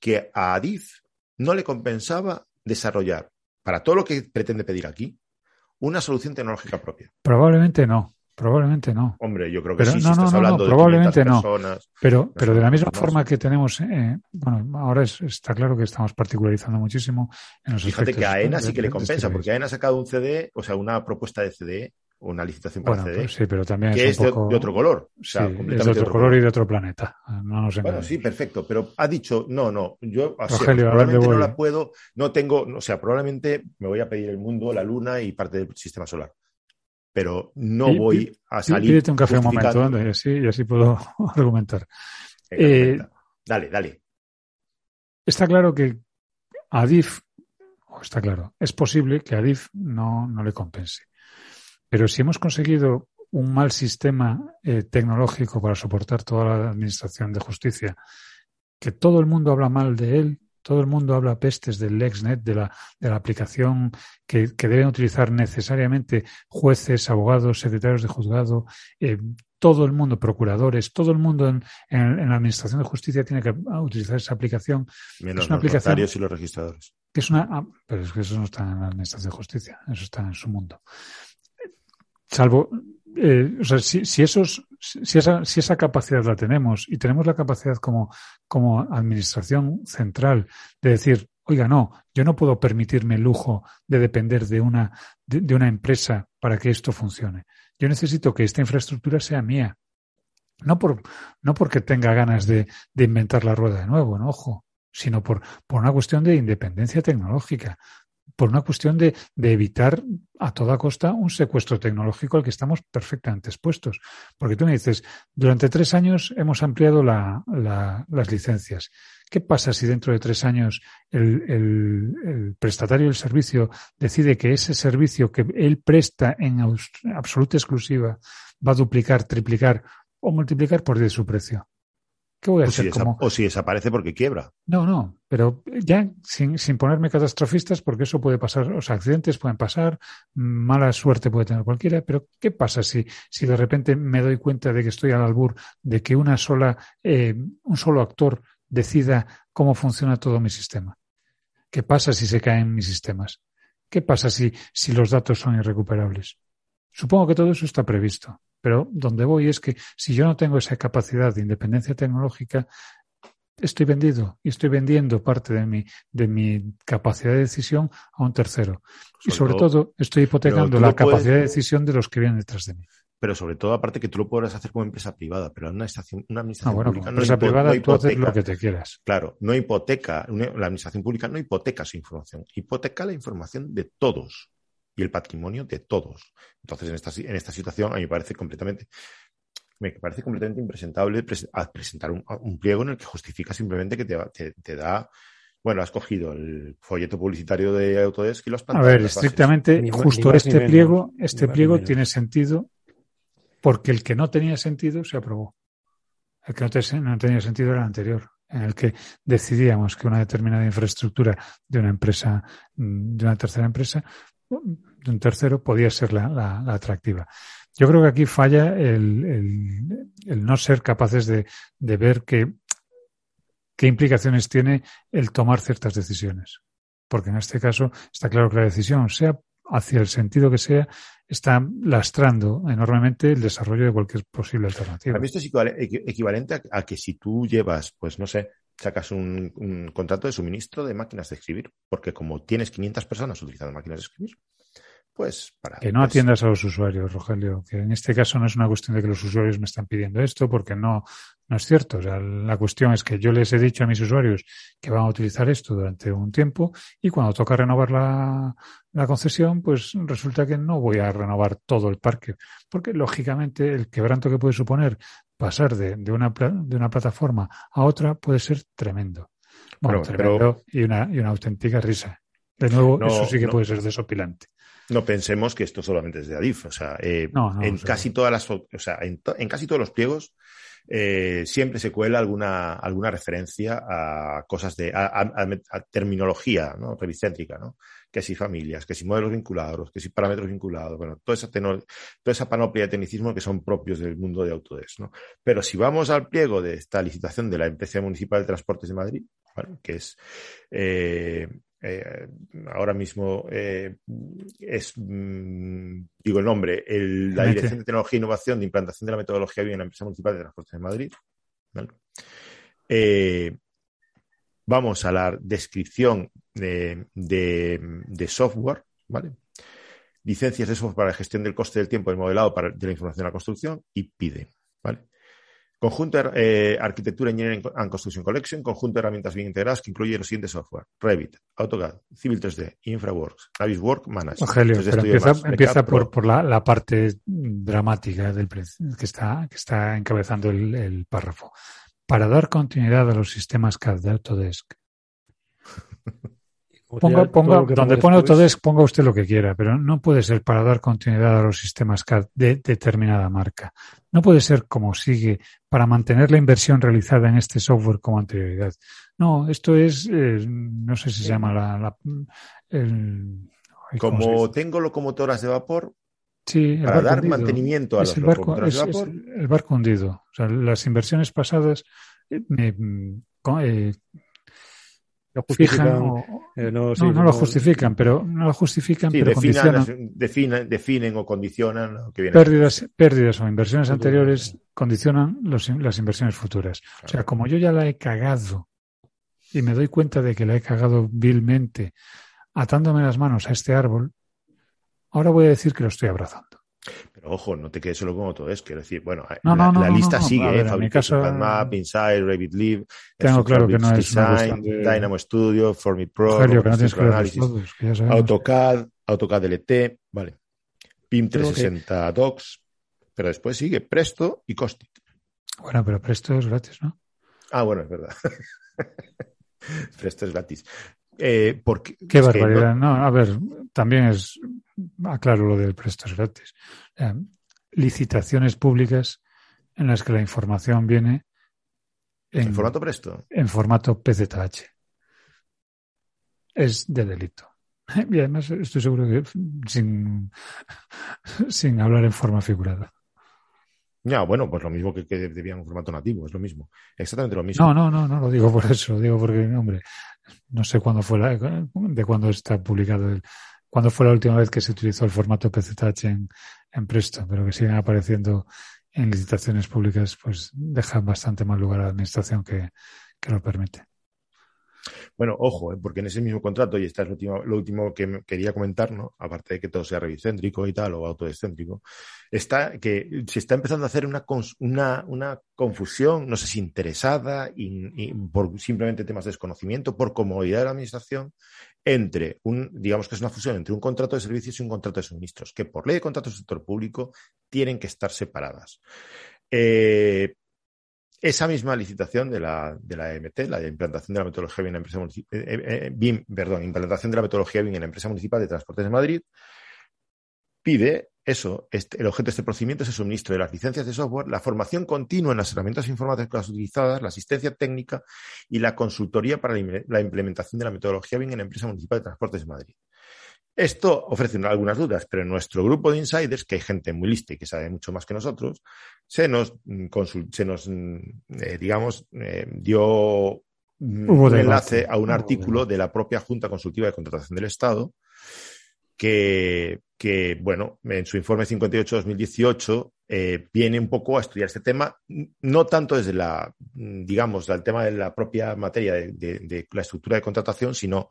que a Adif no le compensaba desarrollar, para todo lo que pretende pedir aquí, una solución tecnológica propia. Probablemente no, probablemente no. Hombre, yo creo que Pero sí, no, si no, estás no, no, hablando de probablemente 500 no. personas. Pero, pero de la misma forma que tenemos, eh, bueno, ahora es- está claro que estamos particularizando muchísimo en los Fíjate que a AENA de- sí que le de- de compensa, este porque AENA ha sacado un CD, o sea, una propuesta de CD, una licitación para Bueno, CD, pues sí, pero también que es un de, poco... de otro color. O sea, sí, es de otro color y de otro planeta. No nos Bueno, sí, perfecto, pero ha dicho, no, no, yo o sea, Rogelio, probablemente no la puedo, no tengo, o sea, probablemente me voy a pedir el mundo, la luna y parte del sistema solar. Pero no voy a salir. Pídete un café un momento, anda, y así, y así puedo argumentar. Eh. Dale, dale. Está claro que Adif, o está claro, es posible que a Adif no, no le compense. Pero si hemos conseguido un mal sistema eh, tecnológico para soportar toda la administración de justicia, que todo el mundo habla mal de él, Todo el mundo habla pestes del LexNet, de la, de la aplicación que, deben utilizar necesariamente jueces, abogados, secretarios de juzgado, eh, todo el mundo, procuradores, todo el mundo en, la Administración de Justicia tiene que utilizar esa aplicación. Menos los aplicación, y los registradores. Que es una, ah, pero es que eso no está en la Administración de Justicia, eso está en su mundo. Salvo, eh, o sea, si, si, esos, si, esa, si esa capacidad la tenemos y tenemos la capacidad como, como Administración central de decir, oiga, no, yo no puedo permitirme el lujo de depender de una, de, una empresa para que esto funcione. Yo necesito que esta infraestructura sea mía. No, por, no porque tenga ganas de, de inventar la rueda de nuevo, no, ojo, sino por, por una cuestión de independencia tecnológica, por una cuestión de, de, evitar a toda costa un secuestro tecnológico al que estamos perfectamente expuestos. Porque tú me dices, durante tres años hemos ampliado la, las licencias. ¿Qué pasa si dentro de tres años el, el, el, prestatario del servicio decide que ese servicio que él presta en absoluta exclusiva va a duplicar, triplicar o multiplicar por 10 su precio? O, si desaparece porque quiebra. No, no, pero ya sin, sin, ponerme catastrofistas, porque eso puede pasar, los accidentes pueden pasar, mala suerte puede tener cualquiera, pero ¿qué pasa si, si de repente me doy cuenta de que estoy al albur de que una sola, eh, un solo actor decida cómo funciona todo mi sistema? ¿Qué pasa si se caen mis sistemas? ¿Qué pasa si, si los datos son irrecuperables? Supongo que todo eso está previsto. Pero donde voy es que si yo no tengo esa capacidad de independencia tecnológica, estoy vendido y estoy vendiendo parte de mi, de mi capacidad de decisión a un tercero. y sobre todo, estoy hipotecando la capacidad de decisión de los que vienen detrás de mí. Pero sobre todo, aparte que tú lo podrás hacer como empresa privada, pero una, estación, una administración ah, bueno, pública no empresa privada tú haces lo que te quieras. Claro, no hipoteca, la administración pública no hipoteca su información, hipoteca la información de todos y el patrimonio de todos. Entonces, en esta, en esta situación, a mí me parece completamente, me parece completamente impresentable presentar un, pliego en el que justifica simplemente que te, da bueno, has cogido el folleto publicitario de Autodesk y lo has A ver, estrictamente, justo este pliego, este pliego tiene sentido porque el que no tenía sentido se aprobó. El que no, no tenía sentido era el anterior, en el que decidíamos que una determinada infraestructura de una empresa, de una tercera empresa, de un tercero podía ser la, atractiva. Yo creo que aquí falla el, no ser capaces de, ver qué implicaciones tiene el tomar ciertas decisiones. Porque en este caso está claro que la decisión, sea hacia el sentido que sea, está lastrando enormemente el desarrollo de cualquier posible alternativa. Mí esto es equivalente a, que si tú llevas, pues no sé, sacas un, un, contrato de suministro de máquinas de escribir, porque como tienes 500 personas utilizando máquinas de escribir, pues para... Que no pues atiendas a los usuarios, Rogelio, que en este caso no es una cuestión de que los usuarios me están pidiendo esto, porque no, no es cierto. O sea, la cuestión es que yo les he dicho a mis usuarios que van a utilizar esto durante un tiempo y cuando toca renovar la, la concesión, pues resulta que no voy a renovar todo el parque, porque lógicamente el quebranto que puede suponer pasar de, de, una, de una plataforma a otra puede ser tremendo. Bueno, tremendo y, una, y una auténtica risa. De nuevo, eso sí que puede ser desopilante. No pensemos que esto solamente es de Adif. O sea, eh, en casi todas las, o sea, en, casi todos los pliegos eh, siempre se cuela alguna, alguna referencia a cosas de, a, terminología, ¿no? Revicéntrica, ¿no? Que si familias, que si modelos vinculados, que si parámetros vinculados, bueno, toda esa, toda esa panoplia de tecnicismo que son propios del mundo de Autodesk, ¿no? Pero si vamos al pliego de esta licitación de la Empresa Municipal de Transportes de Madrid, que es eh, eh, ahora mismo eh, es, mm, digo el nombre, la Dirección de Tecnología e Innovación de Implantación de la Metodología BIM en la Empresa Municipal de Transportes de Madrid. Eh, vamos a la descripción de, software, ¿vale? Licencias de software para la gestión del coste del tiempo del modelado para, de la información de la construcción y pide, ¿vale? Conjunto de eh, Arquitectura Engineering and Construction Collection, conjunto de herramientas bien integradas que incluye los siguientes software: Revit, AutoCAD, Civil 3D, InfraWorks, Navisworks, Manage. Rogelio, empieza, por, la, parte dramática del que está, que está encabezando el, párrafo. Para dar continuidad a los sistemas CAD de Autodesk, Ponga, ponga, donde pone Autodesk, ponga usted lo que quiera, pero no puede ser para dar continuidad a los sistemas CAD de determinada marca. No puede ser como sigue para mantener la inversión realizada en este software como anterioridad. No, esto es, eh, no sé si se llama la... la el, Como tengo locomotoras de vapor, sí, para dar hundido. mantenimiento a es las el barco, es, de vapor. es el barco hundido. O sea, las inversiones pasadas eh, me, eh, lo justifican, fijan o, eh, no, no, sí, no, no- lo justifican, pero no lo justifican, Sí, pero definan, condicionan definen, definen o condicionan lo que viene. pérdidas, pérdidas o inversiones Futuro, anteriores condicionan los, las inversiones futuras. O sea, como yo ya la he cagado y me doy cuenta de que la he cagado vilmente atándome las manos a este árbol, ahora voy a decir que lo estoy abrazando. Pero ojo, no te quedes solo con Autodesk. Quiero decir, bueno, No, la, no, lista sigue, ¿eh? ver, en mi Fabrication caso- Map, Inside, Revit Live, Tengo claro que no Fabrics es una Design, de- Dynamo Studio, Formit Pro, que que verlos Analysis, todos, que. AutoCAD, AutoCAD LT, vale. PIM Creo que- 360 Docs, pero después sigue Presto y Costit. Bueno, pero Presto es gratis, ¿no? Ah, bueno, es verdad. Presto es gratis. Eh, porque, Qué que barbaridad. no- a ver, también es, aclaro lo del Presto es gratis. Eh, licitaciones públicas en las que la información viene en, ¿En formato Presto? en formato PZH. Es de delito. Y además estoy seguro que sin, sin hablar en forma figurada. Ya, bueno, pues lo mismo que, que debían un formato nativo, es lo mismo. Exactamente lo mismo. No, no, no, no lo digo por eso, lo digo porque, hombre, no sé cuándo fue la, de cuándo está publicado el, cuándo fue la última vez que se utilizó el formato PZH en, en Presto, pero que siguen apareciendo en licitaciones públicas, pues dejan bastante más lugar a la administración que, que lo permite. Bueno, ojo, ¿eh? porque en ese mismo contrato, y esta es lo último, que quería comentar, ¿no? aparte de que todo sea revicéntrico y tal, o autodescéntrico, está que se está empezando a hacer una, una, una confusión, no sé si interesada, y por simplemente temas de desconocimiento, por comodidad de la administración, entre un, digamos que es una fusión entre un contrato de servicios y un contrato de suministros, que por ley de contratos del sector público tienen que estar separadas. Eh, esa misma licitación de la, de la EMT, la implantación de la metodología BIM en la empresa municipal, eh, eh, BIM, perdón, implantación de la metodología BIM en la empresa municipal de transportes de Madrid, pide eso, este, el objeto de este procedimiento es el suministro de las licencias de software, la formación continua en las herramientas informáticas utilizadas, la asistencia técnica y la consultoría para la implementación de la metodología BIM en la empresa municipal de transportes de Madrid. Esto ofrece una- algunas dudas, pero en nuestro grupo de insiders, que hay gente muy lista y que sabe mucho más que nosotros, se nos, mm, se nos mm, eh, digamos, eh, dio mm, Hubo un debate. enlace a un Hubo artículo debate. de la propia Junta Consultiva de Contratación del Estado, que, que, bueno, en su informe 58-2018 eh, viene un poco a estudiar este tema, no tanto desde la, digamos, el tema de la propia materia de, de- de la estructura de contratación, sino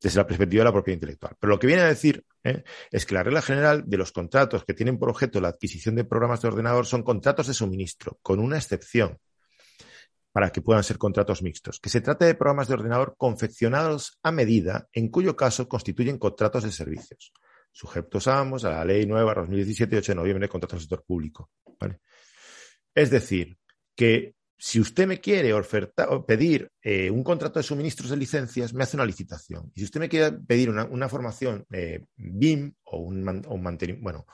desde la perspectiva de la propiedad intelectual. Pero lo que viene a decir ¿eh? es que la regla general de los contratos que tienen por objeto la adquisición de programas de ordenador son contratos de suministro, con una excepción para que puedan ser contratos mixtos, que se trate de programas de ordenador confeccionados a medida, en cuyo caso constituyen contratos de servicios, sujetos a ambos a la Ley nueva 2017 8 de noviembre de contratos del sector público. Es decir, que si usted me quiere ofertar, o pedir eh, un contrato de suministros de licencias, me hace una licitación. Y si usted me quiere pedir una, una formación eh, BIM o un, un mantenimiento, bueno,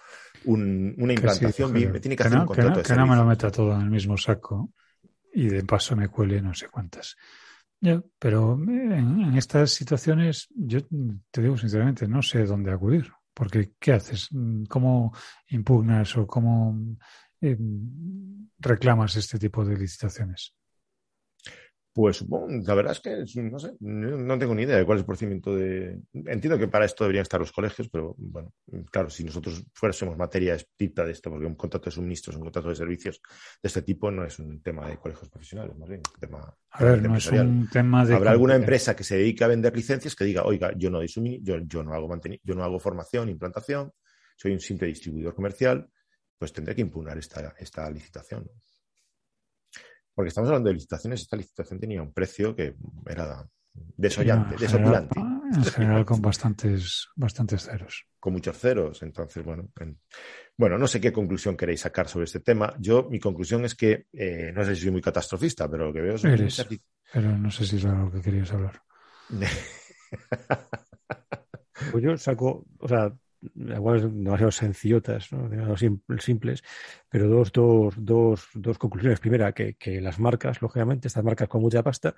un- una Que sí, implantación BIM, me tiene que, que hacer no, un que contrato no- de que no me lo meta todo en el mismo saco y de paso me cuele no sé cuántas. Pero en, en estas situaciones, yo te digo sinceramente, no sé dónde acudir. Porque, ¿qué haces? ¿Cómo impugnas o cómo eh, reclamas este tipo de licitaciones? Pues la verdad es que no sé, no tengo ni idea de cuál es el procedimiento de. Entiendo que para esto deberían estar los colegios, pero bueno, claro, si nosotros fuésemos materia estricta de esto, porque un contrato de suministros, un contrato de servicios de este tipo no es un tema de colegios profesionales, más bien, es un tema. A ver, no es un tema de. Habrá alguna empresa que se dedique a vender licencias que diga, oiga, yo no doy yo, yo no hago yo no hago formación, implantación, soy un simple distribuidor comercial, pues tendré que impugnar esta, esta licitación. Porque estamos hablando de licitaciones, esta licitación tenía un precio que era desollante, en general, desopilante, en general con bastantes, bastantes ceros. con muchos ceros. Entonces, bueno, en- bueno, no sé qué conclusión queréis sacar sobre este tema. Yo, mi conclusión es que, eh, no sé si soy muy catastrofista, pero lo que veo Eres. muchas lic- Pero no sé si es algo que querías hablar. Pues yo saco, o sea, igual demasiado sencillotas, ¿no? demasiado simples, pero dos, dos, dos, dos conclusiones. Primera, que, que las marcas, lógicamente, estas marcas con mucha pasta,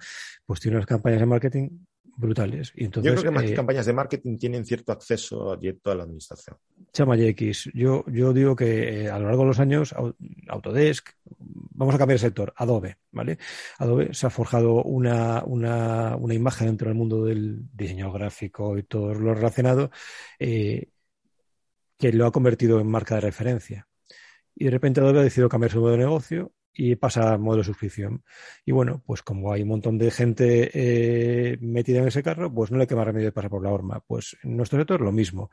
pues tienen unas campañas de marketing brutales. Y entonces, Yo creo que más eh, campañas de marketing tienen cierto acceso directo a la administración. Chama X. Yo, yo digo que eh, a lo largo de los años, Au- Autodesk, vamos a cambiar de sector, Adobe, ¿vale? Adobe se ha forjado una, una, una imagen dentro del mundo del diseño gráfico y todo lo relacionado, eh, que lo ha convertido en marca de referencia. Y de repente Adobe ha decidido cambiar su modelo de negocio y pasa a modelo de suscripción. Y bueno, pues como hay un montón de gente eh, metida en ese carro, pues no le queda más remedio de pasar por la horma. Pues en nuestro sector lo mismo.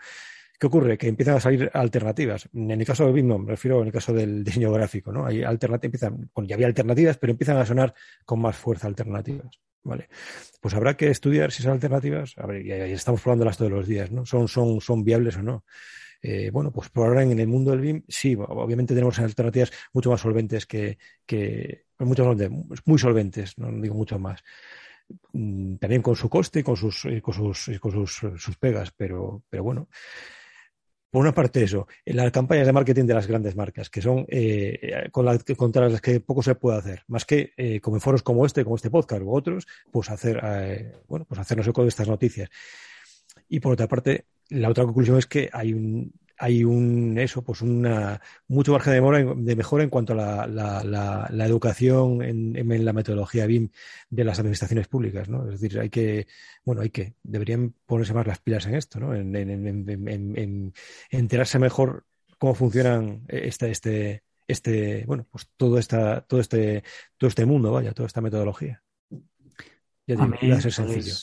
¿Qué ocurre? Que empiezan a salir alternativas. En el caso de BIM, no, me refiero en el caso del diseño gráfico, ¿no? Hay empiezan, bueno, ya había alternativas, pero empiezan a sonar con más fuerza alternativas. ¿Vale? Pues habrá que estudiar si esas alternativas, a ver, ya, ya estamos probándolas todos los días, ¿no? Son, son, son viables o no. Eh, bueno, pues por ahora en el mundo del BIM, sí, obviamente tenemos alternativas mucho más solventes que, que muy solventes, no digo mucho más. Mm, También con su coste y con sus, y con sus, y con sus, sus pegas, pero, pero bueno. Por una parte eso, las campañas de marketing de las grandes marcas, que son eh, con la, contra las que poco se puede hacer, más que eh, como en foros como este, como este podcast u otros, pues hacer, eh, bueno, pues hacernos eco de estas noticias. Y por otra parte, la otra conclusión es que hay un, hay un eso, pues una mucho margen de mejora, de mejora en cuanto a la, la, la, la educación en, en, la metodología BIM de las administraciones públicas, ¿no? Es decir, hay que, bueno, hay que, deberían ponerse más las pilas en esto, ¿no? En, en, en enterarse mejor cómo funcionan este, este, este, bueno, pues todo esta, todo este, todo este mundo, vaya, toda esta metodología. Ya digo, a mí, a ser sencillo.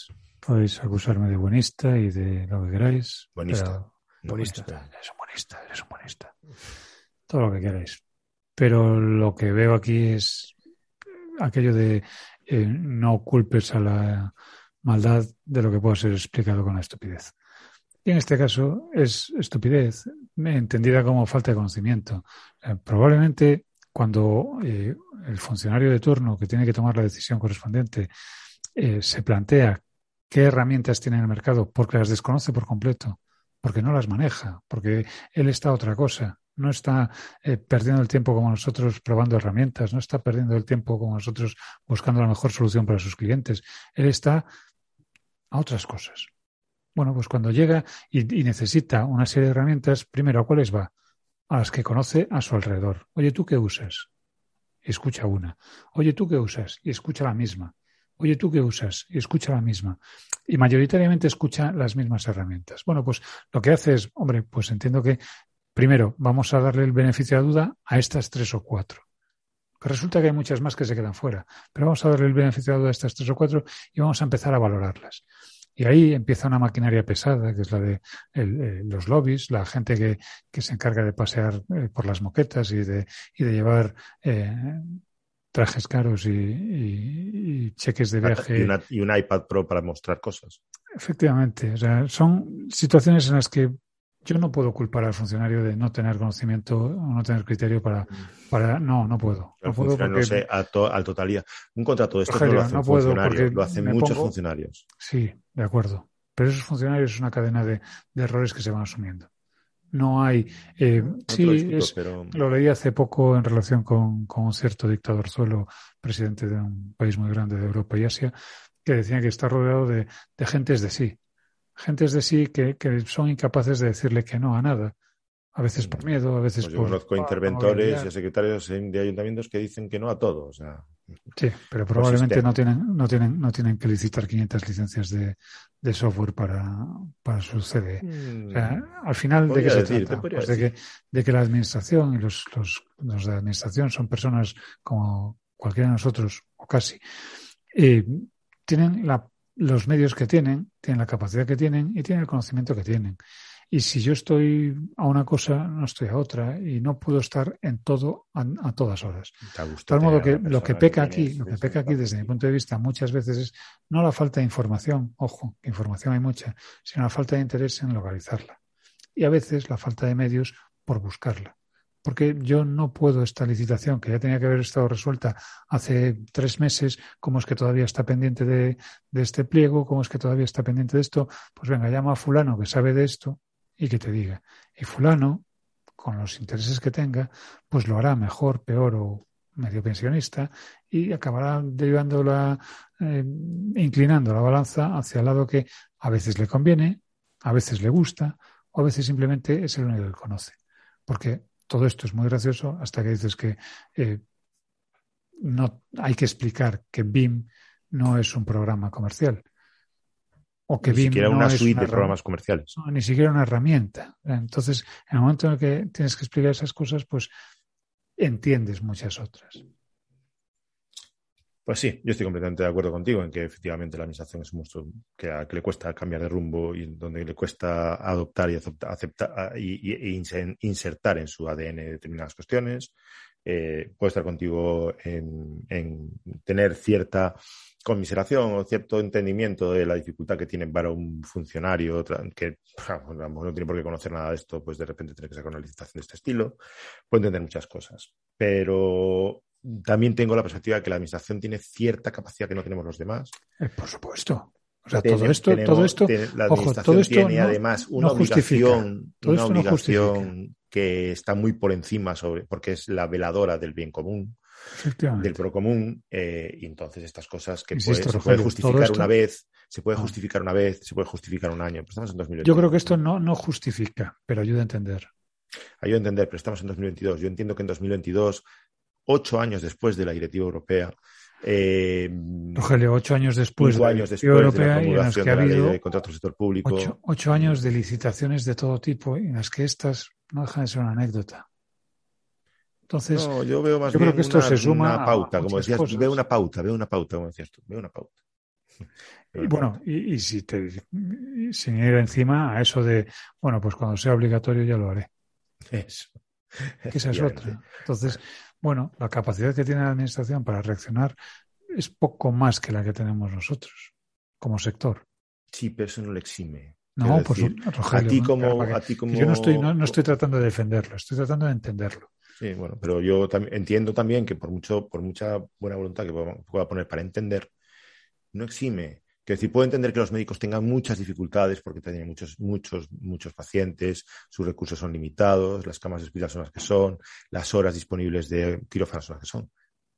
Podéis acusarme de buenista y de lo que queráis. Buenista. Pero... Buenista. Eres un buenista, eres un buenista. Todo lo que queráis. Pero lo que veo aquí es aquello de eh, no culpes a la maldad de lo que pueda ser explicado con la estupidez. Y en este caso es estupidez, entendida como falta de conocimiento. Eh, probablemente cuando eh, el funcionario de turno que tiene que tomar la decisión correspondiente eh, se plantea qué herramientas tiene en el mercado porque las desconoce por completo, porque no las maneja, porque él está a otra cosa, no está eh, perdiendo el tiempo como nosotros probando herramientas, no está perdiendo el tiempo como nosotros buscando la mejor solución para sus clientes, él está a otras cosas. Bueno, pues cuando llega y, y necesita una serie de herramientas, primero, ¿a cuáles va? A las que conoce a su alrededor. Oye, ¿tú qué usas? Escucha una. Oye, ¿tú qué usas? Y escucha la misma. Oye, ¿tú qué usas? Y escucha la misma. Y mayoritariamente escucha las mismas herramientas. Bueno, pues lo que hace es, hombre, pues entiendo que primero vamos a darle el beneficio de la duda a estas tres o cuatro. Resulta que hay muchas más que se quedan fuera, pero vamos a darle el beneficio de la duda a estas tres o cuatro y vamos a empezar a valorarlas. Y ahí empieza una maquinaria pesada, que es la de eh, los lobbies, la gente que, que, se encarga de pasear eh, por las moquetas y de, y de llevar eh, trajes caros y, y, y, cheques de viaje. Y, una, y, un iPad Pro para mostrar cosas. Efectivamente. O sea, son situaciones en las que yo no puedo culpar al funcionario de no tener conocimiento o no tener criterio para. para no, no puedo. No puedo porque... no sé, a, to, a totalidad. Un contrato de esto Rogelio, no lo hacen no funcionarios, lo hacen muchos pongo... funcionarios. Sí, de acuerdo. Pero esos funcionarios es una cadena de, de errores que se van asumiendo. No hay. Eh, no sí, discuto, es, pero... lo leí hace poco en relación con, con un cierto dictador suelo, presidente de un país muy grande de Europa y Asia, que decía que está rodeado de, de gentes de sí. Gentes de sí que, que, son incapaces de decirle que no a nada. A veces por miedo, a veces pues por. Yo conozco interventores y secretarios de ayuntamientos que dicen que no a todo. O sea, sí, pero probablemente no tienen, no, tienen, no tienen que licitar 500 licencias de, de software para, para su CD. Mm, o sea, al final, ¿de qué se trata? Pues de, que, de que la administración y los, los, los de administración son personas como cualquiera de nosotros, o casi, eh, tienen la, los medios que tienen, tienen la capacidad que tienen y tienen el conocimiento que tienen. Y si yo estoy a una cosa, no estoy a otra y no puedo estar en todo a, a todas horas. De tal modo que lo que peca aquí, lo que peca aquí desde mi punto de vista muchas veces es no la falta de información, ojo, que información hay mucha, sino la falta de interés en localizarla. Y a veces la falta de medios por buscarla. Porque yo no puedo esta licitación, que ya tenía que haber estado resuelta hace tres meses, ¿cómo es que todavía está pendiente de, de este pliego? ¿Cómo es que todavía está pendiente de esto? Pues venga, llama a fulano que sabe de esto, y que te diga, y fulano, con los intereses que tenga, pues lo hará mejor, peor o medio pensionista y acabará derivando eh, inclinando la balanza hacia el lado que a veces le conviene, a veces le gusta o a veces simplemente es el único que conoce. Porque todo esto es muy gracioso hasta que dices que eh, no hay que explicar que BIM no es un programa comercial. O que ni BIM siquiera una suite de programas comerciales. ni siquiera una herramienta. Entonces, en el momento en el que tienes que explicar esas cosas, pues entiendes muchas otras. Pues sí, yo estoy completamente de acuerdo contigo en que efectivamente la administración es un monstruo que, le cuesta cambiar de rumbo y donde le cuesta adoptar y aceptar y, insertar en su ADN determinadas cuestiones. Eh, puedo estar contigo en, tener cierta conmiseración o cierto entendimiento de la dificultad que tiene para un funcionario que no tiene por qué conocer nada de esto, pues de repente tiene que sacar una licitación de este estilo. Puedo entender muchas cosas, pero también tengo la perspectiva de que la administración tiene cierta capacidad que no tenemos los demás. Eh, por supuesto. O sea, todo esto, todo esto, la administración todo esto tiene además una obligación, una obligación que está muy por encima sobre, porque es la veladora del bien común, del pro común, eh, y entonces estas cosas que se puede justificar una vez, se puede justificar una vez, se puede justificar un año. estamos en Yo creo que esto no, no justifica, pero ayuda a entender. Ayuda a entender, pero estamos en 2022. Yo entiendo que en 2022 ocho años después de la directiva europea. Eh, Rogelio, ocho años después, de la años después europea de la que ha habido de contratos sector público. Ocho, años de licitaciones de todo tipo en las que estas no dejan de ser una anécdota. Entonces, yo veo más creo que esto una, se suma una pauta, como decías, veo una pauta, veo una pauta, como decías tú, veo una pauta. Y bueno, y, si te, sin ir encima a eso de, bueno, pues cuando sea obligatorio ya lo haré. Eso. Que esa es otra. Entonces, bueno, la capacidad que tiene la Administración para reaccionar es poco más que la que tenemos nosotros como sector. Sí, pero eso no le exime. No, pues a ti como, a ti como... Yo no estoy, no, estoy tratando de defenderlo, estoy tratando de entenderlo. Sí, bueno, pero yo entiendo también que por mucho, por mucha buena voluntad que pueda poner para entender, no exime que decir, puedo entender que los médicos tengan muchas dificultades porque tienen muchos, muchos, muchos pacientes, sus recursos son limitados, las camas de hospital son las que son, las horas disponibles de quirófano son las que son.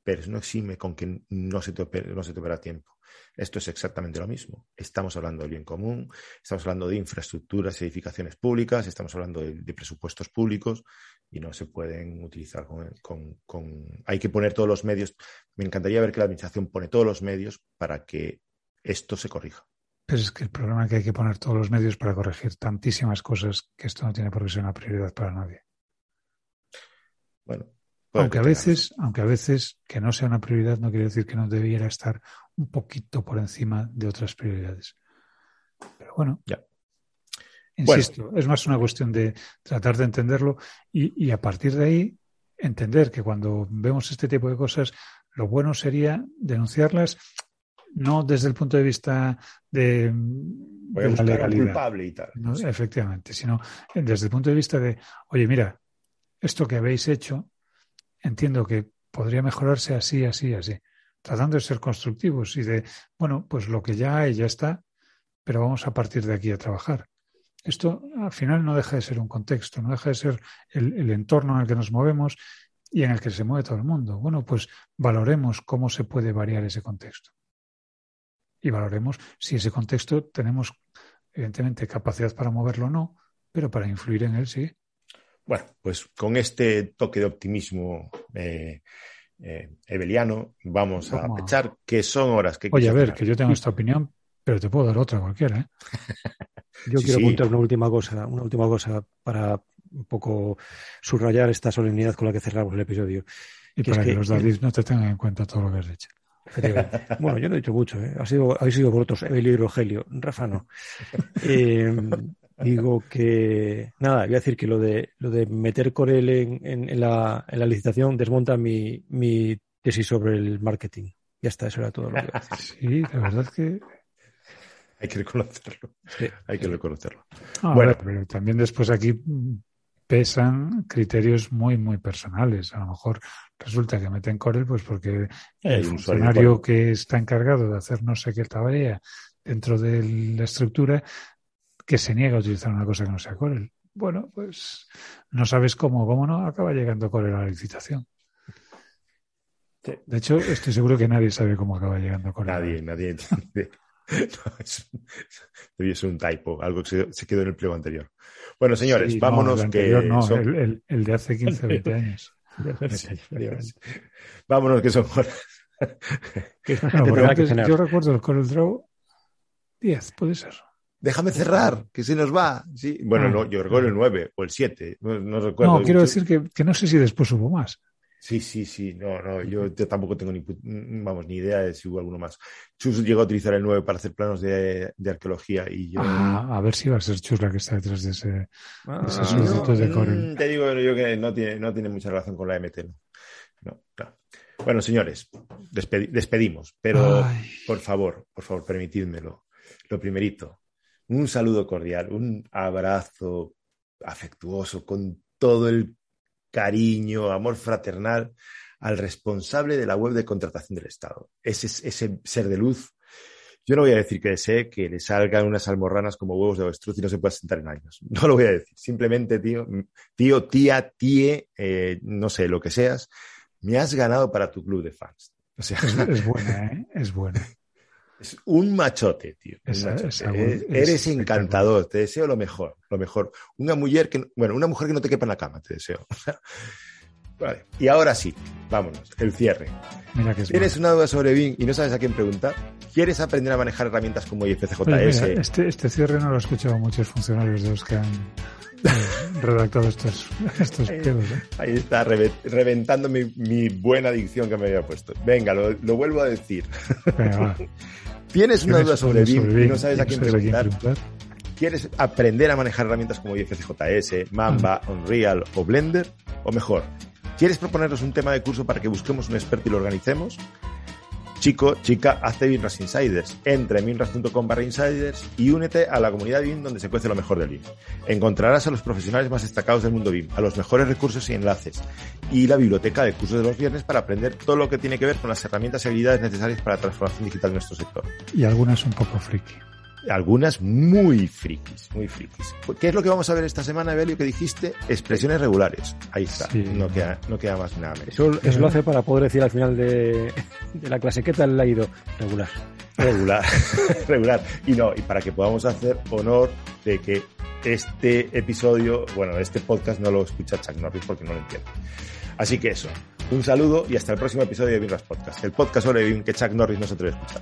Pero eso no exime con que no se te opera, no se te opera tiempo. Esto es exactamente lo mismo. Estamos hablando del bien común, estamos hablando de infraestructuras y edificaciones públicas, estamos hablando de, presupuestos públicos y no se pueden utilizar con, con, Hay que poner todos los medios. Me encantaría ver que la Administración pone todos los medios para que esto se corrija. Pero es que el problema es que hay que poner todos los medios para corregir tantísimas cosas que esto no tiene por qué ser una prioridad para nadie. Bueno, aunque a veces, aunque a veces que no sea una prioridad no quiere decir que no debiera estar un poquito por encima de otras prioridades. Pero bueno, ya. Insisto, es más una cuestión de tratar de entenderlo y, y, a partir de ahí entender que cuando vemos este tipo de cosas, lo bueno sería denunciarlas no desde el punto de vista de, la legalidad, culpable y tal. Efectivamente, sino desde el punto de vista de, oye, mira, esto que habéis hecho, entiendo que podría mejorarse así, así, así. Tratando de ser constructivos y de, bueno, pues lo que ya hay ya está, pero vamos a partir de aquí a trabajar. Esto al final no deja de ser un contexto, no deja de ser el, entorno en el que nos movemos y en el que se mueve todo el mundo. Bueno, pues valoremos cómo se puede variar ese contexto y valoremos si ese contexto tenemos, evidentemente, capacidad para moverlo o no, pero para influir en él sí. Bueno, pues con este toque de optimismo eh, eh ebeliano, vamos a echar que son horas que... Oye, a ver, que yo tengo esta opinión, pero te puedo dar otra cualquiera. ¿eh? Yo quiero apuntar una última cosa, una última cosa para un poco subrayar esta solemnidad con la que cerramos el episodio. Y para que, los David no te tengan en cuenta todo lo que has hecho. Bueno, yo no he dicho mucho, ¿eh? ha sido, habéis sido vosotros, Evelio y Rogelio, Rafa no. Eh, digo que, nada, voy a decir que lo de, lo de meter Corel en, en, la, en la licitación desmonta mi, mi tesis sobre el marketing. Ya está, eso era todo lo que iba a decir. Sí, la verdad es que hay que reconocerlo. Hay que reconocerlo. Ah, bueno, pero también después aquí pesan criterios muy, muy personales. A lo mejor resulta que meten Corel pues porque el funcionario que está encargado de hacer no sé qué tarea dentro de la estructura que se niega a utilizar una cosa que no sea Corel. Bueno, pues no sabes cómo, cómo no, acaba llegando Corel a la licitación. De hecho, estoy seguro que nadie sabe cómo acaba llegando Corel. Nadie, nadie entiende. No, es, debía ser un typo, algo que se, se, quedó en el pliego anterior. Bueno, señores, Sí, vámonos no, el que anterior no, son- el, el- el de hace 15, 20 años. vámonos que son horas. Bueno, yo recuerdo el Corel Draw 10, puede ser. Déjame cerrar, que se nos va. Sí. Bueno, Ah. no, yo recuerdo el 9 o el 7, no, no recuerdo. No, quiero decir que, que no sé si después hubo más. Sí, sí, sí, no, no, yo, tampoco tengo ni, vamos, ni idea de si hubo alguno más. Chus llegó a utilizar el 9 para hacer planos de, de arqueología y yo... Ah, a ver si va a ser Chus la que está detrás de ese. Ah, Ese No, de Corel. mm, Te digo yo que no tiene, no tiene mucha relación con la MT. No, no, no. Bueno, señores, despedi- despedimos, pero Ay, por favor, por favor, permitidmelo. Lo primerito, un saludo cordial, un abrazo afectuoso con todo el cariño, amor fraternal al responsable de la web de contratación del Estado. Ese, ese ser de luz. Yo no voy a decir que desee que le salgan unas almorranas como huevos de avestruz y no se pueda sentar en años. No lo voy a decir. Simplemente, tío, tío, tía, tíe, eh, no sé, lo que seas, me has ganado para tu club de fans. O sea, es, buena, ¿eh? Es buena. Es un machote, tío. un Esa- machote. web Eres- es Eres espectacular. encantador, te deseo lo mejor, lo mejor. Una mujer que, no- bueno, una mujer que no te quepa en la cama, te deseo. Vale. Y ahora sí, vámonos, el cierre. Mira que es ¿Tienes una duda sobre Bing y no sabes a quién preguntar? ¿Quieres aprender a manejar herramientas como IFCJS? Oye, mira, este, este cierre no lo he escuchado muchos funcionarios de los que han eh, redactado estos, estos pedos. ¿eh? Ahí está, reve- reventando mi, mi buena dicción que me había puesto. Venga, lo, lo vuelvo a decir. Venga. ¿Tienes una duda sobre Bing y no sabes a quién sabes preguntar? ¿Quieres aprender a manejar herramientas como IFCJS, Mamba, Unreal o Blender? O mejor, ¿quieres proponernos un tema de curso para que busquemos un experto y lo organicemos? Chico, chica, hazte BIMRAS Insiders. Entra en binras.com barra insiders y únete a la comunidad BIM donde se cuece lo mejor del BIM. Encontrarás a los profesionales más destacados del mundo BIM, a los mejores recursos y enlaces, y la biblioteca de cursos de los viernes para aprender todo lo que tiene que ver con las herramientas y habilidades necesarias para la transformación digital de nuestro sector Y algunas un poco friki. Algunas muy frikis, muy frikis. ¿Qué es lo que vamos a ver esta semana, Evelio, que dijiste? Expresiones regulares. Ahí está, Sí. no, queda, no queda más nada. Eso, eso lo hace para poder decir al final de, de la clase, ¿qué tal le ha ido? Regular. Regular, regular. Y no, y para que podamos hacer honor de que este episodio, bueno, este podcast no lo escucha Chuck Norris porque no lo entiende. Así que eso, un saludo y hasta el próximo episodio de Binras Podcast, el podcast sobre BIM que Chuck Norris no se atreve a escuchar.